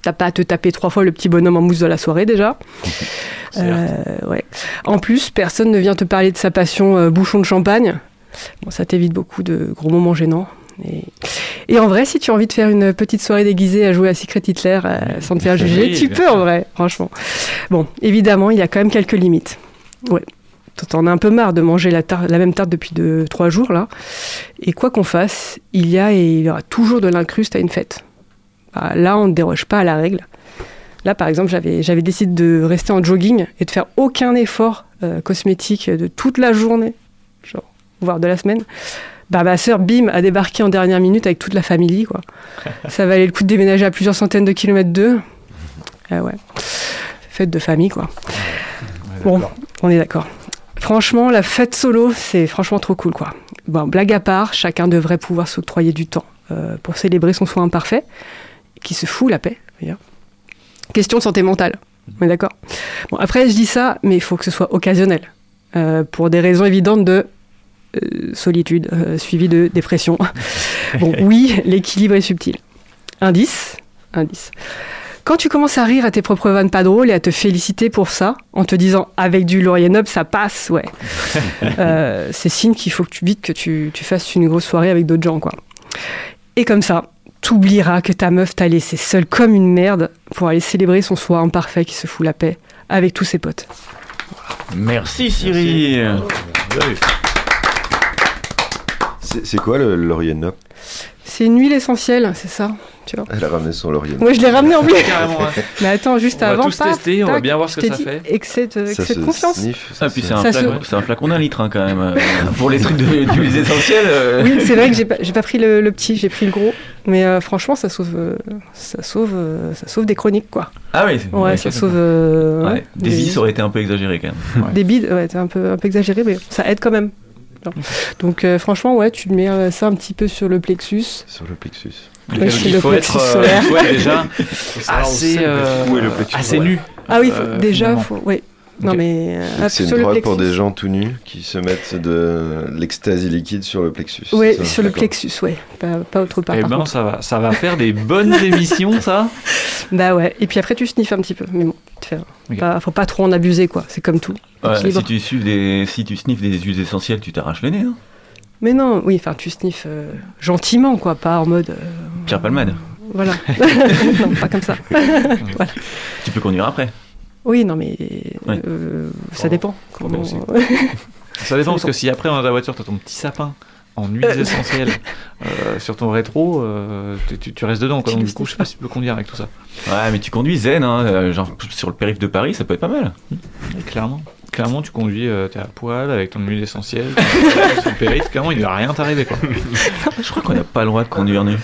t'as pas à te taper trois fois le petit bonhomme en mousse de la soirée déjà. [LAUGHS] Euh, ouais. En plus, personne ne vient te parler de sa passion euh, bouchon de champagne. Bon, ça t'évite beaucoup de gros moments gênants. Et, et en vrai, si tu as envie de faire une petite soirée déguisée à jouer à Secret Hitler euh, sans te faire juger, Oui, tu peux en vrai, franchement. Bon, évidemment, il y a quand même quelques limites. Ouais. T'en as un peu marre de manger la, même tarte depuis deux, trois jours là. Et quoi qu'on fasse, il y a et il y aura toujours de l'incruste à une fête. Bah, là, on ne déroge pas à la règle. Là, par exemple, j'avais décidé de rester en jogging et de faire aucun effort euh, cosmétique de toute la journée, genre, voire de la semaine. Bah, ma sœur, bim, a débarqué en dernière minute avec toute la famille, quoi. [LAUGHS] Ça valait le coup de déménager à plusieurs centaines de kilomètres d'eux. Ah ouais. Fête de famille, quoi. Bon, on est d'accord. Franchement, la fête solo, c'est franchement trop cool, quoi. Bon, blague à part, chacun devrait pouvoir s'octroyer du temps euh, pour célébrer son soin imparfait, qui se fout la paix, d'ailleurs. Question de santé mentale, on est d'accord? Bon, après, je dis ça, mais il faut que ce soit occasionnel, euh, pour des raisons évidentes de euh, solitude, suivie de dépression. [LAUGHS] bon, oui, l'équilibre est subtil. Indice, indice. Quand tu commences à rire à tes propres vannes pas drôles et à te féliciter pour ça, en te disant avec du laurier noble ça passe, ouais, [LAUGHS] euh, c'est signe qu'il faut que tu vite que tu, tu fasses une grosse soirée avec d'autres gens, quoi. Et comme ça, t'oublieras que ta meuf t'a laissé seule comme une merde pour aller célébrer son soir imparfait qui se fout la paix avec tous ses potes. Merci Siri. C'est quoi le laurier nope C'est une huile essentielle, c'est ça, tu vois. Elle a ramené son laurier Moi, je l'ai ramené en [LAUGHS] plus. Carrément, ouais. Mais attends, juste On va avant, tous paf, tester, on va bien voir ce que ça dit, fait. Excès de, Ça excès de se confiance. Ah, puis c'est un, Ça flacon- se- c'est un flacon d'un litre hein, quand même. euh, Pour les trucs de- [LAUGHS] d'huiles essentielles. euh. Oui, c'est vrai que j'ai pas, pas pris le, le petit, j'ai pris le gros. Mais euh, franchement, ça sauve, euh, ça sauve, ça sauve des chroniques, quoi. Ah oui, c'est- Ouais, ça sauve. euh, Ouais, Des des- is aurait été un peu exagéré quand même. Ouais. Des bides, ouais, c'est un peu, un peu exagéré, mais ça aide quand même. Donc euh, franchement, ouais, tu mets euh, ça un petit peu sur le plexus. Sur le plexus. Ouais, il le faut plexus être, euh, il faut être déjà [LAUGHS] assez, euh, assez nu. Ah oui, faut- Euh, déjà, faut, ouais. Non, mais euh, C'est une drogue plexus. pour des gens tout nus qui se mettent de l'ecstasy liquide sur le plexus. Ça sur le plexus, ouais. Pas, pas autre part. Eh par ben, contre. ça va, ça va faire des bonnes [LAUGHS] émissions, ça. Bah ouais. Et puis après, tu sniffes un petit peu. Mais bon, tu fais, Ok. pas- faut pas trop en abuser, quoi. C'est comme tout. Ouais, si tu suives des, si tu sniffes des huiles essentielles, tu t'arraches le nez. Hein Mais non, oui, enfin, tu sniffes euh, gentiment, quoi. Pas en mode. euh, Pierre Palmade. Voilà. [LAUGHS] [LAUGHS] non, pas comme ça. Tu peux conduire après. Oui, non, mais euh, ça dépend. Comment... [LAUGHS] Ça dépend, parce que si après, dans ta voiture, t'as ton petit sapin en huiles essentielles [LAUGHS] euh, sur ton rétro, euh, tu, tu- tu restes dedans. Quoi. Tu Donc, du coup, je sais pas si tu peux conduire avec tout ça. Ouais, mais tu conduis zen, hein, euh, genre sur le périph' de Paris, ça peut être pas mal. Et clairement. Clairement, tu conduis, euh, t'es à poil avec ton huile essentielle, [LAUGHS] sur le périph', clairement, il ne va rien t'arriver. quoi. Je crois qu'on n'a pas le droit de conduire nu.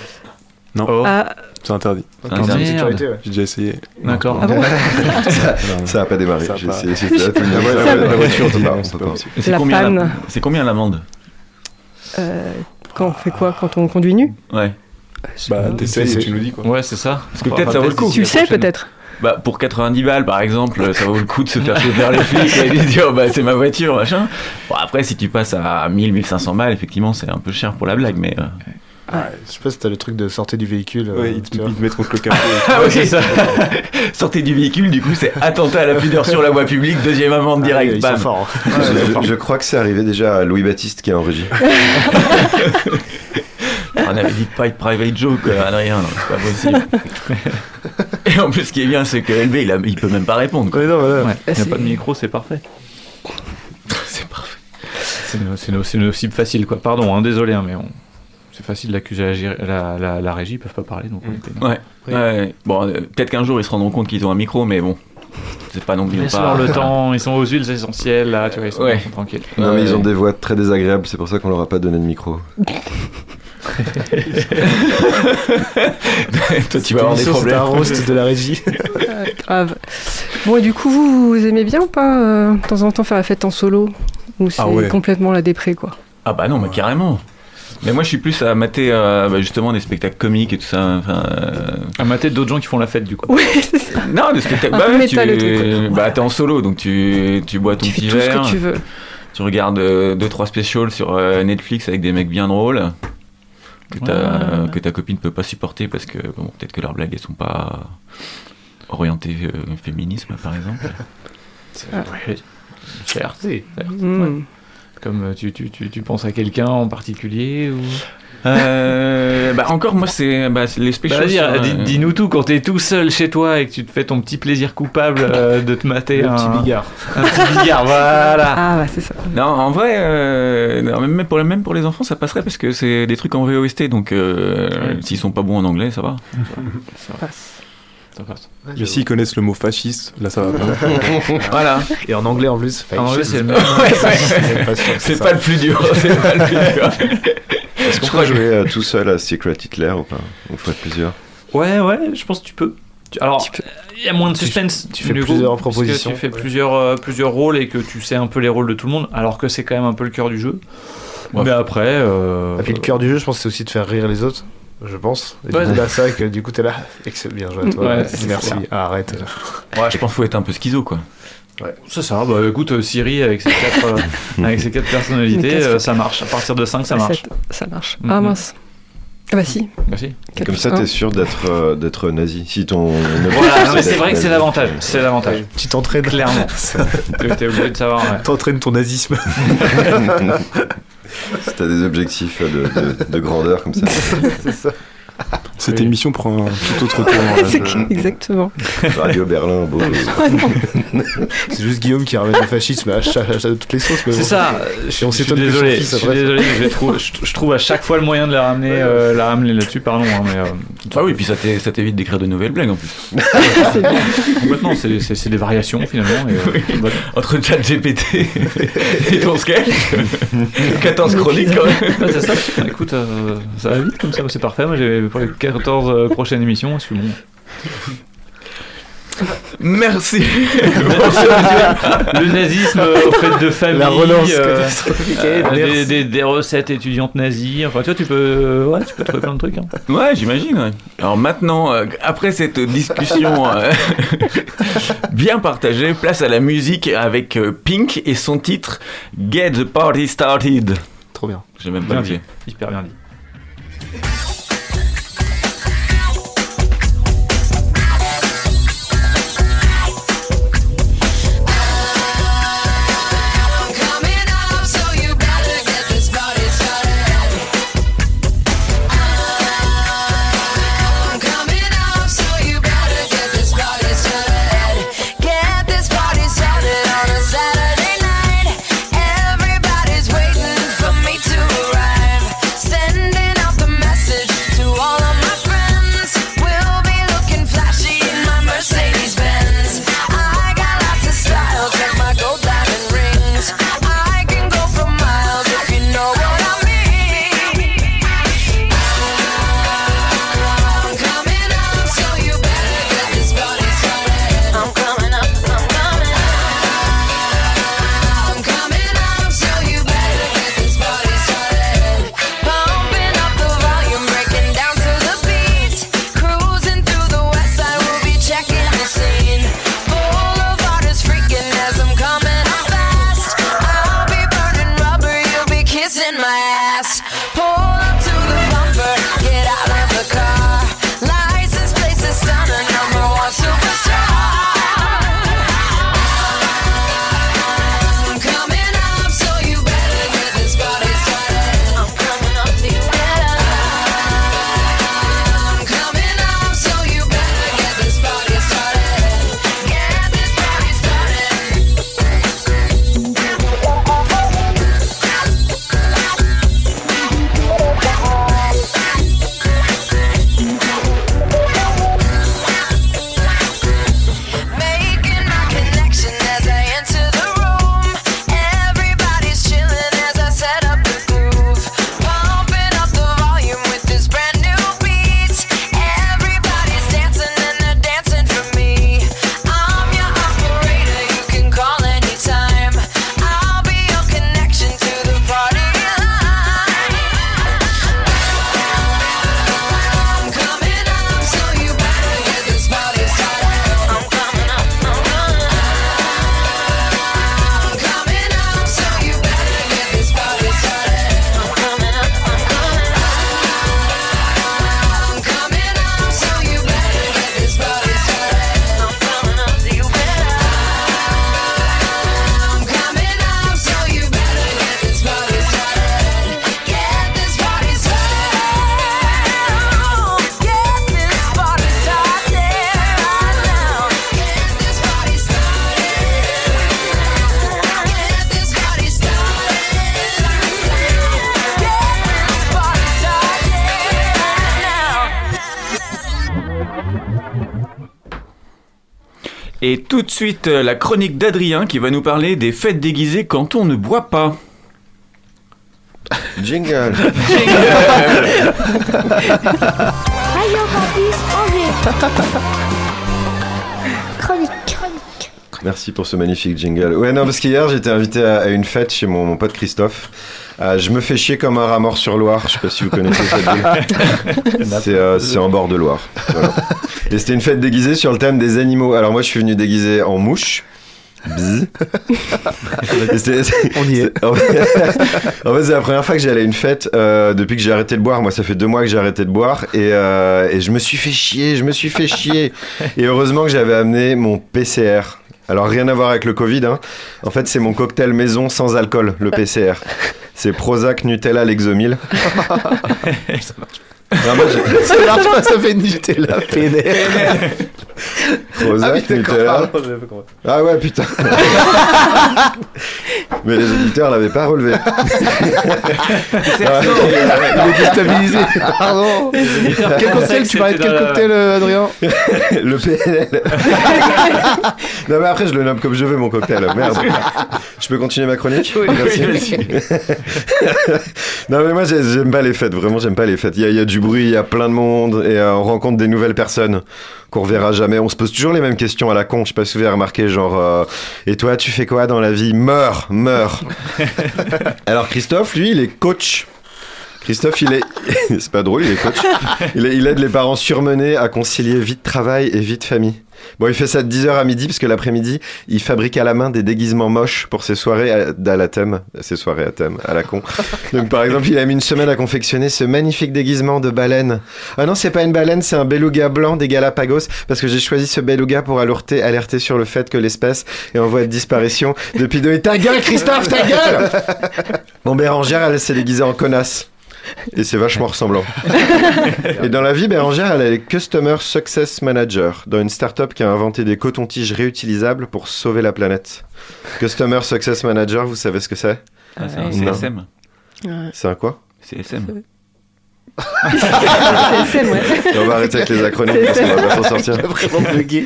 Non, Oh, Ah, c'est interdit. Ah, interdit. merde. Sécurité, ouais. J'ai déjà essayé. D'accord. ah bon [LAUGHS] Ça a pas démarré. Ça a J'ai pas- essayé, j'ai fait [LAUGHS] la voiture, c'est combien, la- panne. c'est combien l'amende? Euh, quand on fait quoi? Quand on conduit nu? Ouais. Bah, C'est- t'essayes et tu nous dis quoi. Ouais, c'est ça. Parce que peut-être ça vaut le coup. Tu le sais peut-être Bah, pour 90 balles, par exemple, ça vaut le coup de se faire choper les flics et de dire, bah, c'est ma voiture, machin. Bon, après, si tu passes à 1000, 1500 balles, effectivement, c'est un peu cher pour la blague, mais. euh, Ouais, je sais pas si t'as le truc de sortir du véhicule. euh, [LAUGHS] Ouais, ils te, ils te mettent contre le capot. Ah oui, c'est ça. [LAUGHS] Sortez du véhicule, du coup, c'est attentat à la pudeur sur la voie publique, deuxième amende Ah, direct. ils bam. forts. hein. Je, je- je crois que c'est arrivé déjà à Louis Baptiste qui est en régie. [LAUGHS] On avait dit pas être private joke, euh, Adrien, non, c'est pas possible. Et en plus, ce qui est bien, c'est que LB, il, a- il peut même pas répondre. quoi. Ouais, non, voilà. Ouais, il n'y a pas de micro, c'est parfait. C'est parfait. C'est une, une- une cible facile, quoi. Pardon, hein, désolé, hein, mais on- c'est facile d'accuser la, gé- la, la- la régie, ils peuvent pas parler, donc on était- Ouais. Bon, euh, peut-être qu'un jour, ils se rendront compte qu'ils ont un micro, mais bon. C'est pas non plus. Laisse-leur pas... le [LAUGHS] temps, ils sont aux huiles essentielles, là, tu vois, ils sont, Ouais. ils tranquilles. Non, mais ils ont des voix très désagréables, c'est pour ça qu'on leur a pas donné de micro. [LAUGHS] Toi, tu vas avoir des c'est problèmes. un roast de la régie. Euh, [LAUGHS] Grave. Bon, et du coup, vous, vous aimez bien ou pas euh, de temps en temps faire la fête en solo? Ou c'est Ah ouais. complètement la dépré, quoi? Ah bah non, mais carrément. Mais moi, je suis plus à mater euh, bah, justement des spectacles comiques et tout ça. Enfin, euh, À mater d'autres gens qui font la fête, du coup. Oui, c'est ça. Non, des spectacles. Un bah, peu ouais, métal, tu... le truc, bah, t'es en solo, donc tu, tu bois ton Tu fais petit tout ce verre. que tu veux. Tu regardes 2-3 specials sur euh, Netflix avec des mecs bien drôles. Que, ta- Ouais, que ta copine peut pas supporter parce que bon, peut-être que leurs blagues elles sont pas orientées euh, féminisme par exemple. Ah. Ouais, Certes, certes. Mm. Comme euh, tu, tu, tu, tu penses à quelqu'un en particulier ou... Euh, bah encore moi c'est bah, c'est les Bah, specials. euh, dis- dis-nous tout, quand t'es tout seul chez toi et que tu te fais ton petit plaisir coupable euh, de te mater un, petit bigard. un petit bigard, voilà. Ah, bah, c'est ça. Non, en vrai, euh, non, même, pour, même pour les enfants, ça passerait parce que c'est des trucs en VOST, donc euh, Ouais. s'ils sont pas bons en anglais, ça va. Ça passe. Mais s'ils connaissent le mot fasciste, là ça va pas. [LAUGHS] Voilà. Et en anglais en plus. En anglais, c'est le même. [LAUGHS] C'est pas C'est le plus dur. C'est pas le plus dur. [LAUGHS] Est-ce qu'on peut jouer euh, tout seul à Secret Hitler ou pas? Ou faut être plusieurs Ouais, ouais, je pense que tu peux. Tu- Alors, Tu il y a moins de Tu- suspense. tu fais du plusieurs propositions. Tu fais plusieurs, euh, plusieurs rôles et que tu sais un peu les rôles de tout le monde, alors que c'est quand même un peu le cœur du jeu. Ouais. Mais après. euh, Et puis le cœur du jeu, je pense, c'est aussi de faire rire les autres. Je pense. Et Ouais. du coup, là, c'est vrai que du coup, t'es là. Excellent, bien joué à toi. Ouais, Merci. Ah, arrête. Ouais, je pense qu'il faut être un peu schizo, quoi. C'est ça, bah écoute, euh, Siri avec ses quatre, euh, [LAUGHS] avec ses quatre personnalités, euh, ça marche. À partir de 5, ça marche. Ça marche. Mhm. Ah, mince. Ah, bah si. Merci. Comme ça, t'es sûr d'être euh, d'être nazi. Si ton. Voilà, c'est vrai que c'est l'avantage. C'est l'avantage. Tu t'entraînes. Clairement. T'es [LAUGHS] t'es obligé de savoir. ouais. T'entraînes ton nazisme. [LAUGHS] si t'as des objectifs de, de- de grandeur comme ça. [LAUGHS] Cette Oui. émission prend un tout autre que- Exactement. Radio Berlin, beau. [LAUGHS] [LAUGHS] C'est juste Guillaume qui ramène le fascisme à, chaque- à toutes les sauces. C'est bon. ça. Je, on je suis désolé. fils, Je suis après. désolé. mais Je, trouve, je, je trouve à chaque fois le moyen de la ramener, euh, la ramener là-dessus. Pardon, hein, mais euh, Ah oui, puis ça t'é- ça t'évite d'écrire de nouvelles blagues en plus. [LAUGHS] Complètement. C'est des variations finalement. Et, euh, Oui. Entre ChatGPT et ton sketch, 14 chroniques quand même. Ouais, c'est ça. Écoute, euh, ça va vite comme ça. C'est parfait. Moi, j'ai pour les 14 euh, prochaines émissions. Je suis bon. Merci. le nazisme au fait de famille. La relance euh, euh, des, des- des recettes étudiantes nazies. Enfin, tu vois, tu peux, euh, ouais, tu peux trouver plein de trucs. hein. Ouais, j'imagine. ouais. Alors maintenant, euh, après cette discussion euh, [LAUGHS] bien partagée, place à la musique avec euh, Pink et son titre Get the Party Started. Trop bien. J'ai même pas Bien le dit. Hyper bien dit. Suite, euh, la chronique d'Adrien qui va nous parler des fêtes déguisées quand on ne boit pas. Jingle. Radio Campus Angers. Chronique. Chronique. Merci pour ce magnifique jingle. Ouais, non, parce qu'hier, j'étais invité à, à une fête chez mon, mon pote Christophe. Euh, je me fais chier comme un rat mort sur Loire. Je sais pas si vous connaissez cette ville. [LAUGHS] C'est euh, c'est en bord de Loire. Voilà. Et c'était une fête déguisée sur le thème des animaux. Alors moi, je suis venu déguisé en mouche. Bzzz. [LAUGHS] On y est. en fait, en fait, c'est la première fois que j'allais à une fête euh, depuis que j'ai arrêté de boire. Moi, ça fait deux mois que j'ai arrêté de boire et, euh, et je me suis fait chier, je me suis fait chier. Et heureusement que j'avais amené mon PCR. Alors, rien à voir avec le Covid. hein. En fait, c'est mon cocktail maison sans alcool, le [LAUGHS] PCR. C'est Prozac, Nutella, Lexomil. [LAUGHS] [LAUGHS] Non, moi, Ça [LAUGHS] marche [LAUGHS] pas, ça fait Nutella, PNL. Prozac, Ah Nutella. pardon. Ah ouais, putain. [LAUGHS] Mais les auditeurs l'avaient pas relevé. Il est déstabilisé. Pardon. Quel cocktail Tu parlais de quel cocktail, euh, Adrien Le PNL. non mais après je le nomme comme je veux mon cocktail. Merde. Je peux continuer ma chronique Oui, Merci. oui, non mais moi j'ai- j'aime pas les fêtes. Vraiment j'aime pas les fêtes. Il y, a- il y a du du bruit, il y a plein de monde et euh, on rencontre des nouvelles personnes qu'on reverra jamais. On se pose toujours les mêmes questions à la con. Je sais pas si vous avez remarqué, genre, euh, et toi, tu fais quoi dans la vie? Meurs, meurs. [LAUGHS] Alors Christophe, lui, il est coach. Christophe, il est, [LAUGHS] c'est pas drôle, il est coach. Il, est- il aide les parents surmenés à concilier vie de travail et vie de famille. Bon, il fait ça de 10h à midi, parce que l'après-midi, il fabrique à la main des déguisements moches pour ses soirées à, à la thème. Ses soirées à thème, à la con. [LAUGHS] Donc, par exemple, il a mis une semaine à confectionner ce magnifique déguisement de baleine. Ah non, c'est pas une baleine, c'est un beluga blanc des Galapagos, parce que j'ai choisi ce beluga pour alerter, alerter sur le fait que l'espèce est en voie de disparition depuis de... Ta gueule, Christophe, ta gueule [LAUGHS] Bon, Bérangère, elle s'est déguisée en connasse. Et c'est vachement ressemblant. [LAUGHS] Et dans la vie, Bérangère, elle est Customer Success Manager dans une startup qui a inventé des cotons-tiges réutilisables pour sauver la planète. Customer Success Manager, vous savez ce que c'est? Ah, c'est un. CSM. C'est un quoi? CSM. CSM, [LAUGHS] ouais. Et on va arrêter avec les acronymes parce qu'on va pas s'en sortir. Vraiment bugué.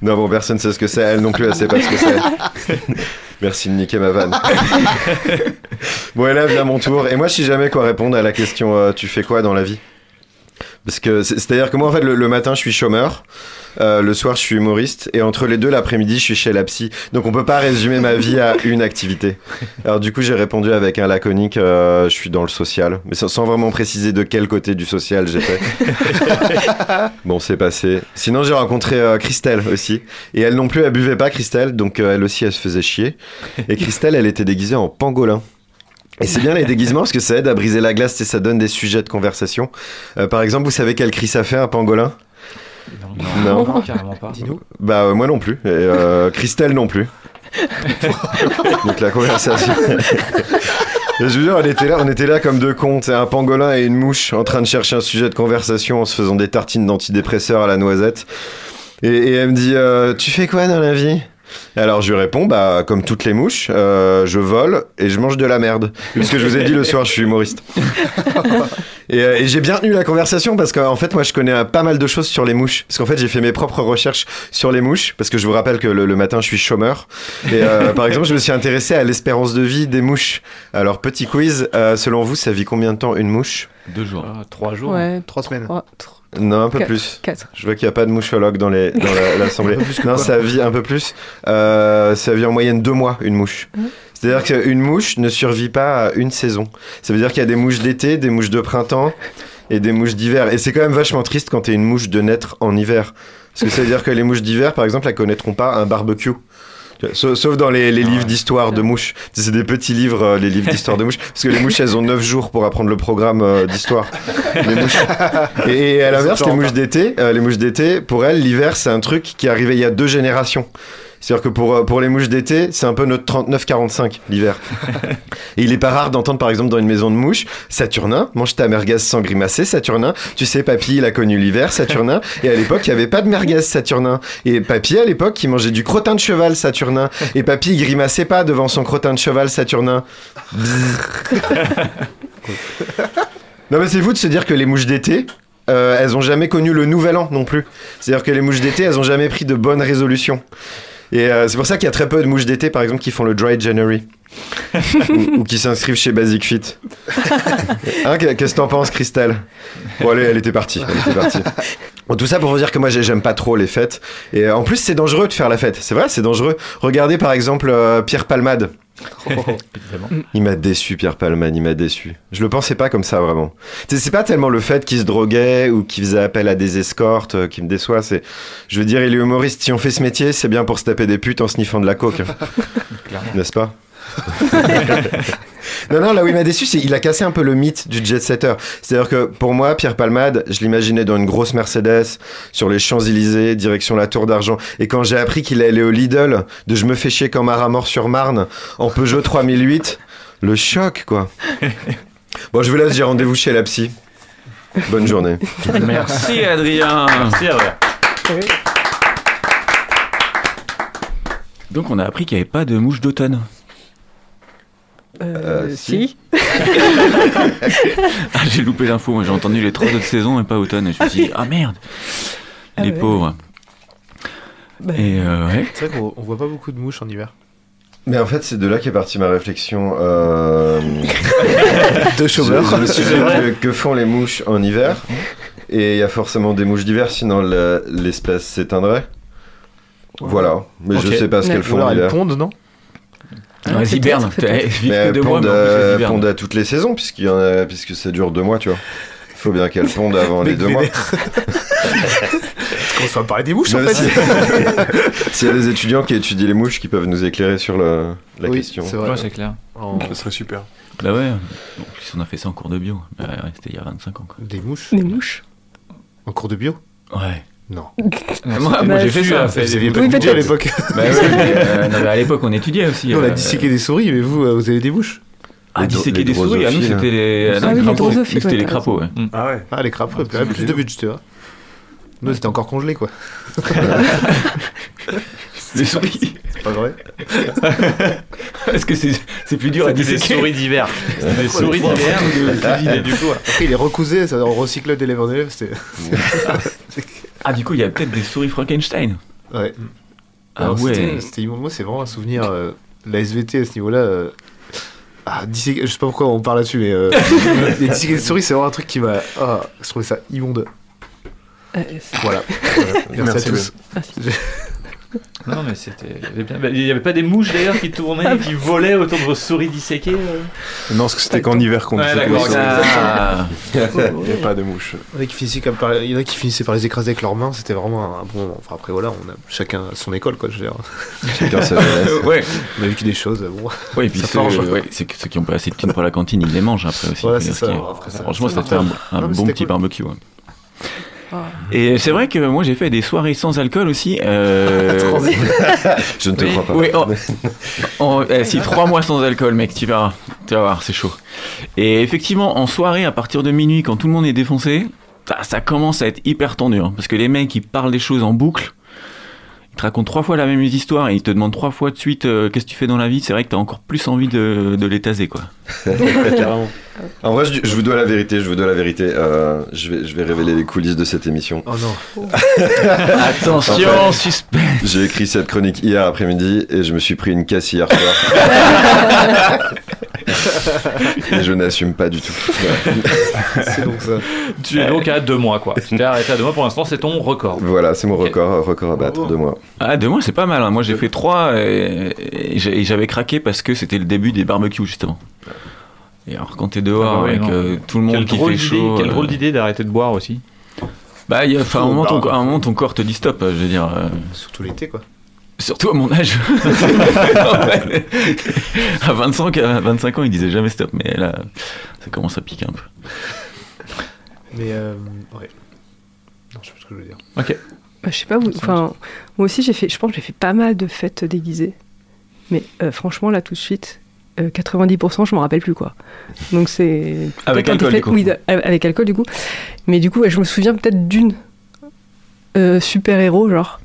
Non, bon, personne sait ce que c'est. Elle non plus, elle sait pas ce que c'est. [LAUGHS] Merci de niquer ma vanne. [LAUGHS] bon, et là vient mon tour. Et moi, je sais jamais quoi répondre à la question euh, tu fais quoi dans la vie? Parce que c'est- c'est-à-dire que moi, en fait, le, le matin, je suis chômeur. euh, le soir, je suis humoriste. Et entre les deux, l'après-midi, je suis chez la psy. Donc, on peut pas résumer ma vie à une activité. Alors, du coup, j'ai répondu avec un laconique euh, je suis dans le social. Mais sans, sans vraiment préciser de quel côté du social j'étais. [LAUGHS] Bon, c'est passé. Sinon, j'ai rencontré euh, Christelle aussi. Et elle non plus, elle buvait pas, Christelle. Donc, euh, elle aussi, elle se faisait chier. Et Christelle, elle était déguisée en pangolin. Et c'est bien les déguisements parce que ça aide à briser la glace et ça donne des sujets de conversation. Euh, par exemple, vous savez quel cri ça fait un pangolin? Non, Non. carrément pas. Dis-nous. Bah, euh, moi non plus. Et euh, Christelle non plus. [LAUGHS] Donc, la conversation. Je veux dire, on était là, on était là comme deux cons, c'est un pangolin et une mouche en train de chercher un sujet de conversation en se faisant des tartines d'antidépresseurs à la noisette. Et, et elle me dit, euh, tu fais quoi dans la vie? Alors je lui réponds, bah comme toutes les mouches, euh, je vole et je mange de la merde. Parce que je vous ai dit le soir, je suis humoriste. [LAUGHS] Et, euh, et j'ai bien tenu la conversation parce qu'en fait, moi, je connais euh, pas mal de choses sur les mouches. Parce qu'en fait, j'ai fait mes propres recherches sur les mouches. Parce que je vous rappelle que le, le matin, je suis chômeur. Et euh, [LAUGHS] par exemple, je me suis intéressé à l'espérance de vie des mouches. Alors, petit quiz, euh, selon vous, ça vit combien de temps une mouche? Deux jours. Ah, trois jours. Ouais, Trois semaines. trois, trois, Non, un peu Quatre. plus. quatre. Je vois qu'il n'y a pas de mouchologue dans les- dans la- l'assemblée. [LAUGHS] Non, ça vit un peu plus. Euh, ça vit en moyenne deux mois, une mouche. Mhm. C'est-à-dire qu'une mouche ne survit pas à une saison. Ça veut dire qu'il y a des mouches d'été, des mouches de printemps et des mouches d'hiver. Et c'est quand même vachement triste quand t'es une mouche de naître en hiver. Parce que ça veut dire que les mouches d'hiver, par exemple, elles connaîtront pas un barbecue. Sauf, sauf dans les, les livres d'histoire de mouches. C'est des petits livres, euh, les livres d'histoire de mouches. Parce que les mouches, elles ont 9 jours pour apprendre le programme euh, d'histoire. Les mouches. [LAUGHS] Et, et à l'inverse, les mouches d'été, euh, les mouches d'été, pour elles, l'hiver, c'est un truc qui est arrivé il y a deux générations. C'est-à-dire que pour, euh, pour les mouches d'été, c'est un peu notre 39-45 l'hiver. [LAUGHS] Et il est pas rare d'entendre par exemple dans une maison de mouches, Saturnin, mange ta merguez sans grimacer, Saturnin. Tu sais, papy, il a connu l'hiver, Saturnin. Et à l'époque, il y avait pas de merguez, Saturnin. Et papy, à l'époque, il mangeait du crottin de cheval, Saturnin. Et papy, il grimaçait pas devant son crottin de cheval, Saturnin. [LAUGHS] Non, mais c'est vous de se dire que les mouches d'été, euh, elles ont jamais connu le nouvel an non plus. C'est-à-dire que les mouches d'été, elles ont jamais pris de bonnes résolutions. Et euh, c'est pour ça qu'il y a très peu de mouches d'été, par exemple, qui font le dry January. [LAUGHS] ou, ou qui s'inscrivent chez Basic Fit. [LAUGHS] Hein, qu'est- Qu'est-ce que t'en penses, Christelle? Bon, allez, elle était partie. Elle était partie. Bon, tout ça pour vous dire que moi, j'ai- j'aime pas trop les fêtes. Et euh, en plus, c'est dangereux de faire la fête. C'est vrai, c'est dangereux. Regardez, par exemple, euh, Pierre Palmade. [LAUGHS] Il m'a déçu, Pierre Palmade, il m'a déçu. Je le pensais pas comme ça, vraiment. C'est pas tellement le fait qu'il se droguait ou qu'il faisait appel à des escortes euh, qui me déçoit. C'est, je veux dire, il est humoriste. Si on fait ce métier, c'est bien pour se taper des putes en sniffant de la coke. [LAUGHS] N'est-ce pas? [LAUGHS] non, non, là où il m'a déçu, c'est qu'il a cassé un peu le mythe du jet setter. C'est-à-dire que pour moi, Pierre Palmade, je l'imaginais dans une grosse Mercedes, sur les Champs-Élysées, direction la Tour d'Argent. Et quand j'ai appris qu'il allait au Lidl, de Je me fais chier comme Maramort sur Marne, en Peugeot 3008, le choc, quoi. Bon, je vous laisse, j'ai rendez-vous chez la psy. Bonne journée. Merci Adrien. Merci, Adrien. Donc on a appris qu'il n'y avait pas de mouche d'automne. Euh, Euh, si. [LAUGHS] Ah, j'ai loupé l'info, moi j'ai entendu les trois autres saisons et pas automne. Et je me suis dit, ah merde, Ah les ouais. pauvres. Bah, Et euh, ouais. C'est vrai qu'on on voit pas beaucoup de mouches en hiver. Mais en fait, c'est de là qu'est partie ma réflexion. Euh... [LAUGHS] De chômeur. Je, je me suis dit C'est vrai. que, que font les mouches en hiver Et il y a forcément des mouches d'hiver, sinon le- l'espèce s'éteindrait. Voilà, mais je Ok. sais pas ce qu'elles font alors en elles hiver. pondent, non? Ouais, vivent Mais que elles deux mois, mais euh, à toutes les saisons, puisqu'il y en a- puisque ça dure deux mois, tu vois. Il faut bien qu'elles pondent avant les deux mois. On va parler des mouches en fait. si- [LAUGHS] S'il y a des étudiants qui étudient les mouches qui peuvent nous éclairer sur le- la Oui, question. c'est vrai. Ouais, c'est clair. En- Ça serait super. Bah ouais. En plus, on a fait ça en cours de bio. Bah ouais, c'était il y a 25 ans, quoi. Des mouches Des mouches. En cours de bio Ouais. Non. [LAUGHS] Moi, moi, Bah, j'ai fait ça. fait Vous aviez des- pas Oui, de à l'époque. Bah [LAUGHS] mais, euh, non, mais à l'époque, on étudiait aussi. On a euh, disséqué des souris, mais vous, euh, vous avez des mouches Ah, disséquer des souris. Ah, nous, c'était les, Ah non, oui, les les crapauds. c'était les ouais. Ah ouais. Ah, les crapauds, Ah, plus de c'est budget, tu vois. Nous, c'était encore congelé, quoi. [LAUGHS] Les souris. Pas vrai Est-ce que c'est c'est plus dur à C'était des disséquer souris d'hiver. Des souris d'hiver de cuisiner du coup. Après, il les recousait, ça, on recyclait d'élève en élève, c'était. Ah, du coup, il y a peut-être des souris Frankenstein. Ouais. Ah Alors, ouais. c'était-. Moi, c'est vraiment un souvenir. euh, la SVT à ce niveau-là. euh, Ah, disséquer- je sais pas pourquoi on parle là-dessus, mais euh, [LAUGHS] les disséquer des souris, c'est vraiment un truc qui m'a. Ah, je trouvais ça immonde. Euh, Voilà. [LAUGHS] Voilà. Merci, Merci, à tous. Merci. [LAUGHS] Non mais c'était. il n'y avait pas des mouches d'ailleurs qui tournaient et qui volaient autour de vos souris disséquées euh Non, parce que c'était qu'en hiver qu'on disait Ah. [LAUGHS] Il n'y a pas de mouches. Il y en a qui finissaient comme par- il y en a qui finissaient par les écraser avec leurs mains, c'était vraiment un bon moment. Enfin, après, voilà, on a chacun son école, quoi. Je veux dire. Chacun sa. [LAUGHS] Ouais. On a vécu des choses, bon. Ouais, et puis ceux, forge. ouais, c'est que ceux qui ont pas assez de thunes pour la cantine, ils les mangent après aussi. C'est ça. ça- Franchement, ça fait un, un Non, mais bon petit cool. barbecue. ouais. Et c'est vrai que moi j'ai fait des soirées sans alcool aussi. euh, [LAUGHS] Je ne te oui, crois pas. oui, en- en- [LAUGHS] eh, si trois mois sans alcool, mec, tu verras. Tu vas voir, c'est chaud. Et effectivement, en soirée, à partir de minuit, quand tout le monde est défoncé, ça, ça commence à être hyper tendu. hein, parce que les mecs, ils parlent des choses en boucle. Ils te racontent trois fois la même histoire et ils te demandent trois fois de suite euh, qu'est-ce que tu fais dans la vie. C'est vrai que t'as encore plus envie de, de les taser, quoi. [LAUGHS] [LAUGHS] En vrai, je, je vous dois la vérité, je vous dois la vérité. Euh, je, vais, je vais révéler les coulisses de cette émission. Oh non. [LAUGHS] Attention, Enfin, suspense. J'ai écrit cette chronique hier après-midi et je me suis pris une casse hier soir. Et je n'assume pas du tout. [LAUGHS] C'est donc ça. Tu es donc à deux mois quoi. Tu t'es arrêté à deux mois pour l'instant, c'est ton record. Voilà, c'est mon record, record à battre, Bravo. deux mois. Ah, deux mois, c'est pas mal. hein. Moi, j'ai fait trois et, j'avais craqué parce que c'était le début des barbecues, justement. Et alors, quand t'es dehors Ah bah ouais, avec euh, tout le monde Quel qui fait chaud. quel euh, drôle d'idée d'arrêter de boire aussi. Bah, il y a- enfin, à un, moment, ton, à un moment, ton corps te dit stop, je veux dire. euh, Surtout l'été, quoi. Surtout à mon âge. [LAUGHS] À 25, à 25 ans, il disait jamais stop, mais là, ça commence à piquer un peu. Mais euh, ouais. Non, je sais plus ce que je veux dire. Ok. Bah, je sais pas, vous, enfin, moi aussi j'ai fait, je pense que j'ai fait pas mal de fêtes déguisées. Mais euh, franchement, là tout de suite, euh, 90% je m'en rappelle plus quoi. Donc c'est. Avec alcool, du coup. Oui, avec alcool du coup. Mais du coup, ouais, je me souviens peut-être d'une euh, super-héros, genre.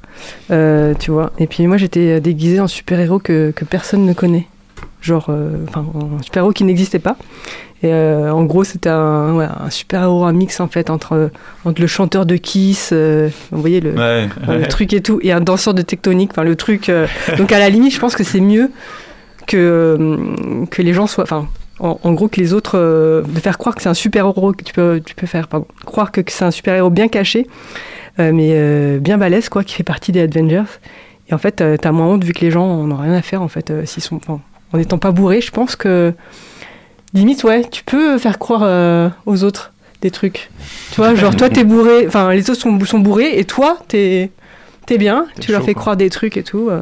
Euh, tu vois. Et puis moi j'étais déguisée en super-héros que, que personne ne connaît. Genre, euh, enfin, un super-héros qui n'existait pas. Et euh, en gros, c'était un, ouais, un super-héros, un mix en fait entre, entre le chanteur de Kiss, euh, vous voyez le, Ouais. Le truc et tout, et un danseur de tectonique, enfin le truc. euh, donc à la limite, je pense que c'est mieux que, euh, que les gens soient. Enfin, en, en gros, que les autres. euh, de faire croire que c'est un super-héros que tu peux, tu peux faire, pardon. Croire que, que c'est un super-héros bien caché, euh, mais euh, bien balèze, quoi, qui fait partie des Avengers. Et en fait, t'as moins honte vu que les gens n'ont rien à faire, en fait, s'ils sont. enfin, en n'étant pas bourrés, je pense que. Limite, ouais, tu peux faire croire aux autres des trucs. Tu vois, genre toi t'es [LAUGHS] bourré, enfin les autres sont, sont bourrés et toi t'es t'es bien, tu leur fais quoi. croire des trucs et tout. ça,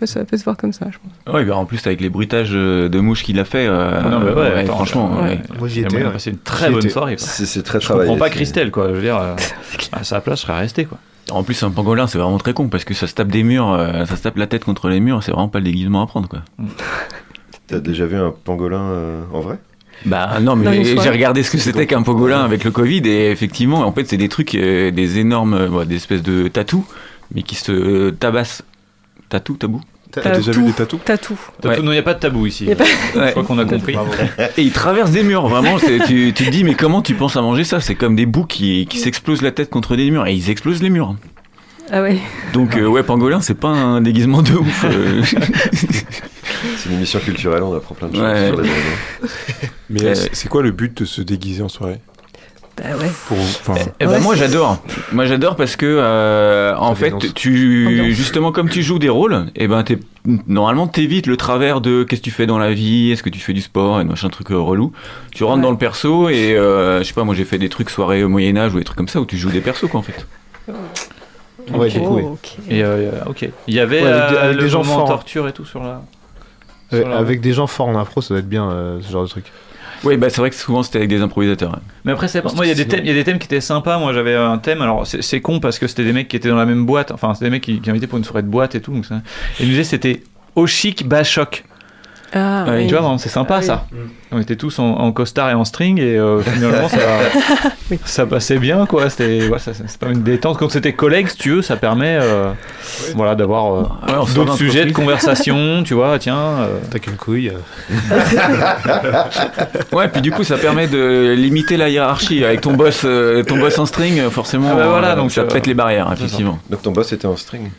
peut, ça peut se voir comme ça, je pense. Ouais, bah, en plus, avec les bruitages euh, de mouches qu'il a fait, euh, non, mais ouais, attends, franchement, ouais. Moi, j'y étais. passé une très bonne soirée. C'est c'est très Je travaillé. comprends pas c'est- Christelle quoi. Je veux dire, euh, [LAUGHS] à sa place, je serais resté quoi. En plus, un pangolin, c'est vraiment très con parce que ça se tape des murs, euh, ça se tape la tête contre les murs, c'est vraiment pas le déguisement à prendre, quoi. T'as déjà vu un pangolin euh, en vrai? Bah non, mais j'ai regardé ce que c'était qu'un pangolin avec le Covid et effectivement, en fait, c'est des trucs, euh, des énormes, euh, des espèces de tatous, mais qui se euh, tabassent. Tatou, tabou T'as- déjà vu des tatous T'as tout. Ouais. Il n'y a pas de tabou ici. Je Ouais. crois qu'on a compris. [LAUGHS] Et ils traversent des murs, vraiment. c'est- Tu, tu te dis, mais comment tu penses à manger ça? C'est comme des boucs qui, qui s'explosent la tête contre des murs et ils explosent les murs. Ah ouais. Donc, euh, ouais, pangolin, c'est pas un déguisement de ouf. euh. [LAUGHS] C'est une émission culturelle, on apprend plein de choses Ouais. sur les. Mais Euh, c'est- c'est quoi le but de se déguiser en soirée? Bah ouais. Pour, enfin, Eh ben Ouais. moi j'adore. Moi j'adore parce que euh, en fait dénonce. tu Ambiance. justement comme tu joues des rôles, et ben t'es normalement t'évites le travers de qu'est-ce que tu fais dans la vie, est-ce que tu fais du sport? et machin truc euh, relou. Tu rentres Ouais. dans le perso et euh, je sais pas moi j'ai fait des trucs soirées au Moyen Âge ou des trucs comme ça où tu joues des persos quoi en fait. Ouais, Ok. du coup, oui. Oh, ok. Et euh, ok. Il y avait Ouais, avec des- euh, avec le des gens forts. torture et tout sur la. Ouais, sur la- avec des gens forts en impro, ça doit être bien euh, ce genre de truc. Oui bah c'est vrai que souvent c'était avec des improvisateurs. hein. Mais après, c'est pas- moi, il y a des thèmes, il y a des thèmes qui étaient sympas. Moi, j'avais un thème. Alors, c'est c'est con parce que c'était des mecs qui étaient dans la même boîte. Enfin, c'était des mecs qui, qui invitaient pour une soirée de boîte et tout. Donc ça... Et ils nous disaient c'était au chic bas choc. Ah, oui. Tu vois, vraiment, c'est sympa Ah oui. ça. On était tous en, en costard et en string et euh, [LAUGHS] finalement ça, Oui. ça passait bien quoi. C'était ouais, ça, ça- c'est pas une détente. Quand c'était collègue, si tu veux, ça permet euh, voilà d'avoir euh, Ouais, d'autres sujets de conversation. [LAUGHS] tu vois, tiens. euh, T'as qu'une couille. euh. [LAUGHS] Ouais puis du coup ça permet de limiter la hiérarchie avec ton boss euh, ton boss en string euh, forcément Ah bah voilà, euh, donc, ça euh, pète les barrières effectivement. Donc ton boss était en string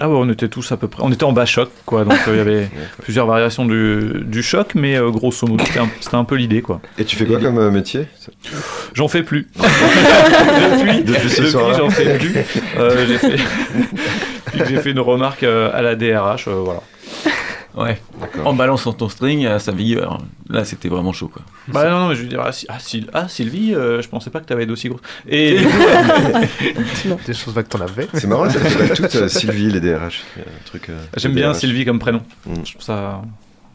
Ah ouais, on était tous à peu près. On était en bas choc, quoi. Donc euh, il y avait [LAUGHS] plusieurs variations du, du choc, mais euh, grosso modo, c'était un, c'était un peu l'idée, quoi. Et tu fais quoi comme euh, métier? J'en fais plus. [LAUGHS] depuis, Depuis j'en fais plus. Euh, j'ai fait, Depuis [LAUGHS] que j'ai fait une remarque euh, à la DRH, euh, voilà. Ouais. En balançant ton string à sa vigueur. Là c'était vraiment chaud quoi. Bah non, non, mais je veux dire, ah, Si- ah, Syl- ah, Sylvie, euh, je pensais pas que t'avais d'aussi gros. Et [LAUGHS] [LAUGHS] Des choses vagues que t'en avais. C'est marrant, ça s'appelle toutes euh, Sylvie, les DRH. Il y a un truc, euh, j'aime les bien DRH. Sylvie comme prénom. Mm. Je trouve ça.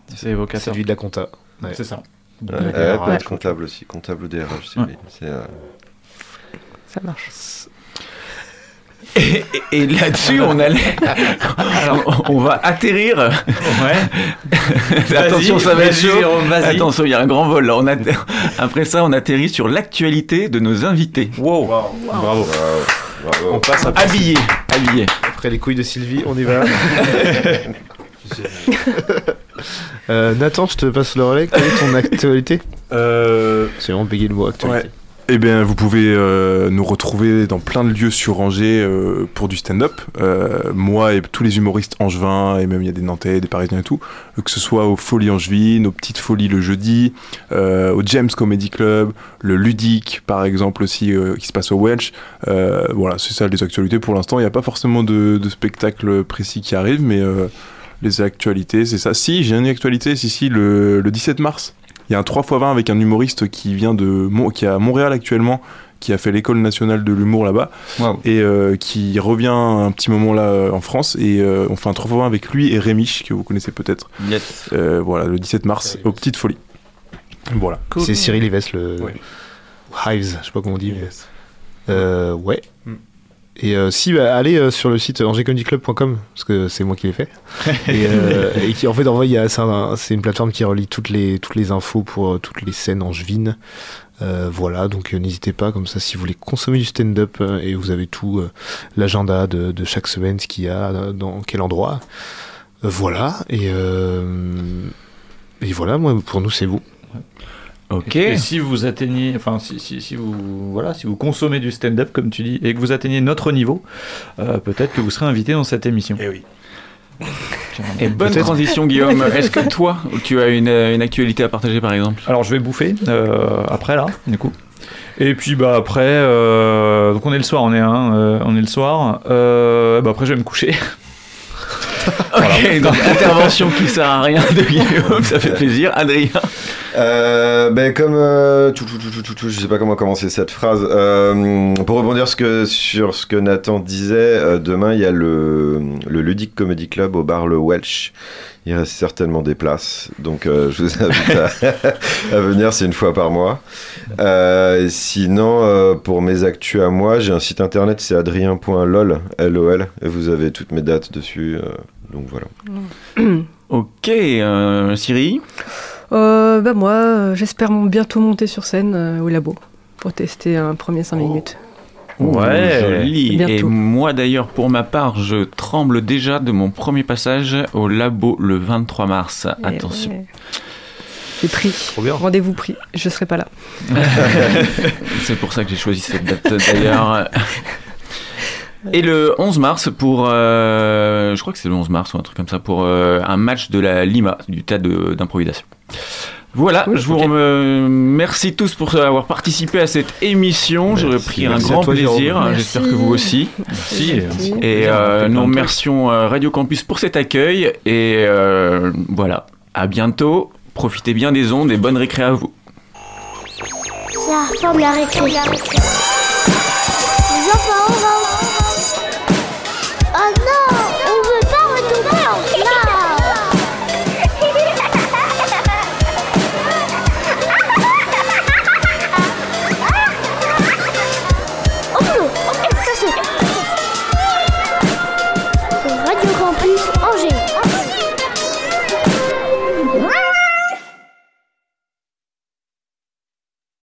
C'est C'est évocateur. lui de la compta. Ouais. C'est ça. Ouais, DRH. peut être comptable aussi, comptable ou DRH, Sylvie. C'est, euh, Ça marche. Et, et- et là-dessus, on allait. Alors, on va atterrir. Ouais. [LAUGHS] Attention, ça va être chaud. Jérôme. Attention, il y a un grand vol là. On atter- Après ça, on atterrit sur l'actualité de nos invités. Wow. Bravo. Waouh, bravo. On passe à Habillés. Habillés. Après les couilles de Sylvie, on y va. [LAUGHS] Euh, Nathan, je te passe le relais. Quelle est ton [LAUGHS] actualité? Euh, C'est vraiment bégayer le mot actualité. Ouais. Eh bien, vous pouvez euh, nous retrouver dans plein de lieux sur Angers euh, pour du stand-up. Euh, moi et tous les humoristes angevins, et même il y a des Nantais, des Parisiens et tout, que ce soit aux Folies Angevines, aux Petites Folies le jeudi, au James Comedy Club, le Ludique par exemple aussi, qui se passe au Welsh. Voilà, c'est ça les actualités pour l'instant. Il n'y a pas forcément de, spectacle précis qui arrive, mais les actualités, c'est ça. Si, j'ai une actualité, le, le 17 mars. Il y a un 3x20 avec un humoriste qui vient de Mon- qui est à Montréal actuellement, qui a fait l'école nationale de l'humour là-bas et euh, qui revient un petit moment là euh, en France et euh, on fait un 3x20 avec lui et Rémiche que vous connaissez peut-être. Yes. Euh, voilà, le 17 mars aux Petites Folies. Voilà. C'est Cyril Ives, le Ouais. Hives, je sais pas comment on dit. mais- Euh, ouais. Mm. Et euh, si, bah, allez euh, sur le site angers-comedyclub.com parce que c'est moi qui l'ai fait. [LAUGHS] et, euh, et qui en fait, en vrai, c'est un- c'est une plateforme qui relie toutes les, toutes les infos pour toutes les scènes angevines. Voilà, donc n'hésitez pas, comme ça, si vous voulez consommer du stand-up et vous avez tout l'agenda de, de chaque semaine, ce qu'il y a, dans quel endroit. Voilà, et, et voilà, moi, pour nous, c'est vous. Ok. Et si vous atteignez, enfin, si, si, si vous, voilà, si vous consommez du stand-up, comme tu dis, et que vous atteignez notre niveau, euh, peut-être que vous serez invité dans cette émission. Et oui. Et bonne transition, Guillaume. [LAUGHS] Est-ce que toi, tu as une, une actualité à partager par exemple? Alors, je vais bouffer euh, après là, du coup. Et puis bah après, euh, donc on est le soir, on est un, euh, on est le soir. Euh, bah après je vais me coucher. [LAUGHS] Ok, donc intervention qui sert à rien de Guillaume, ça fait plaisir. Adrien? Euh, ben comme euh, tout, tout, tout, je sais pas comment commencer cette phrase. Euh, pour rebondir sur ce que Nathan disait, euh, demain il y a le, le Ludic Comedy Club au bar Le Welsh. Il reste certainement des places, donc euh, je vous invite à, [LAUGHS] venir, c'est une fois par mois. Euh, sinon, pour mes actus à moi, j'ai un site internet, c'est adrien.lol, L-O-L, et vous avez toutes mes dates dessus, donc voilà. Ok, Siri? Euh, bah moi, euh, j'espère mon- bientôt monter sur scène euh, au labo pour tester un premier 5 minutes. Ouais. joli. Bientôt. Et moi d'ailleurs, pour ma part, je tremble déjà de mon premier passage au labo le 23 mars. Et Attention. ouais. C'est pris. Rendez-vous pris. Je serai pas là. [LAUGHS] C'est pour ça que j'ai choisi cette date d'ailleurs. [LAUGHS] Et le 11 mars pour, euh, je crois que c'est le 11 mars ou un truc comme ça, pour euh, un match de la Lima, du tas de- d'improvisation. Voilà, je vous remercie tous pour avoir participé à cette émission. J'aurais pris un Merci grand toi, plaisir. Merci. J'espère que vous aussi. Merci. Et euh, nous remercions Radio Campus pour cet accueil. Et euh, voilà, à bientôt. Profitez bien des ondes et bonne récré à vous. La récré. Les enfants,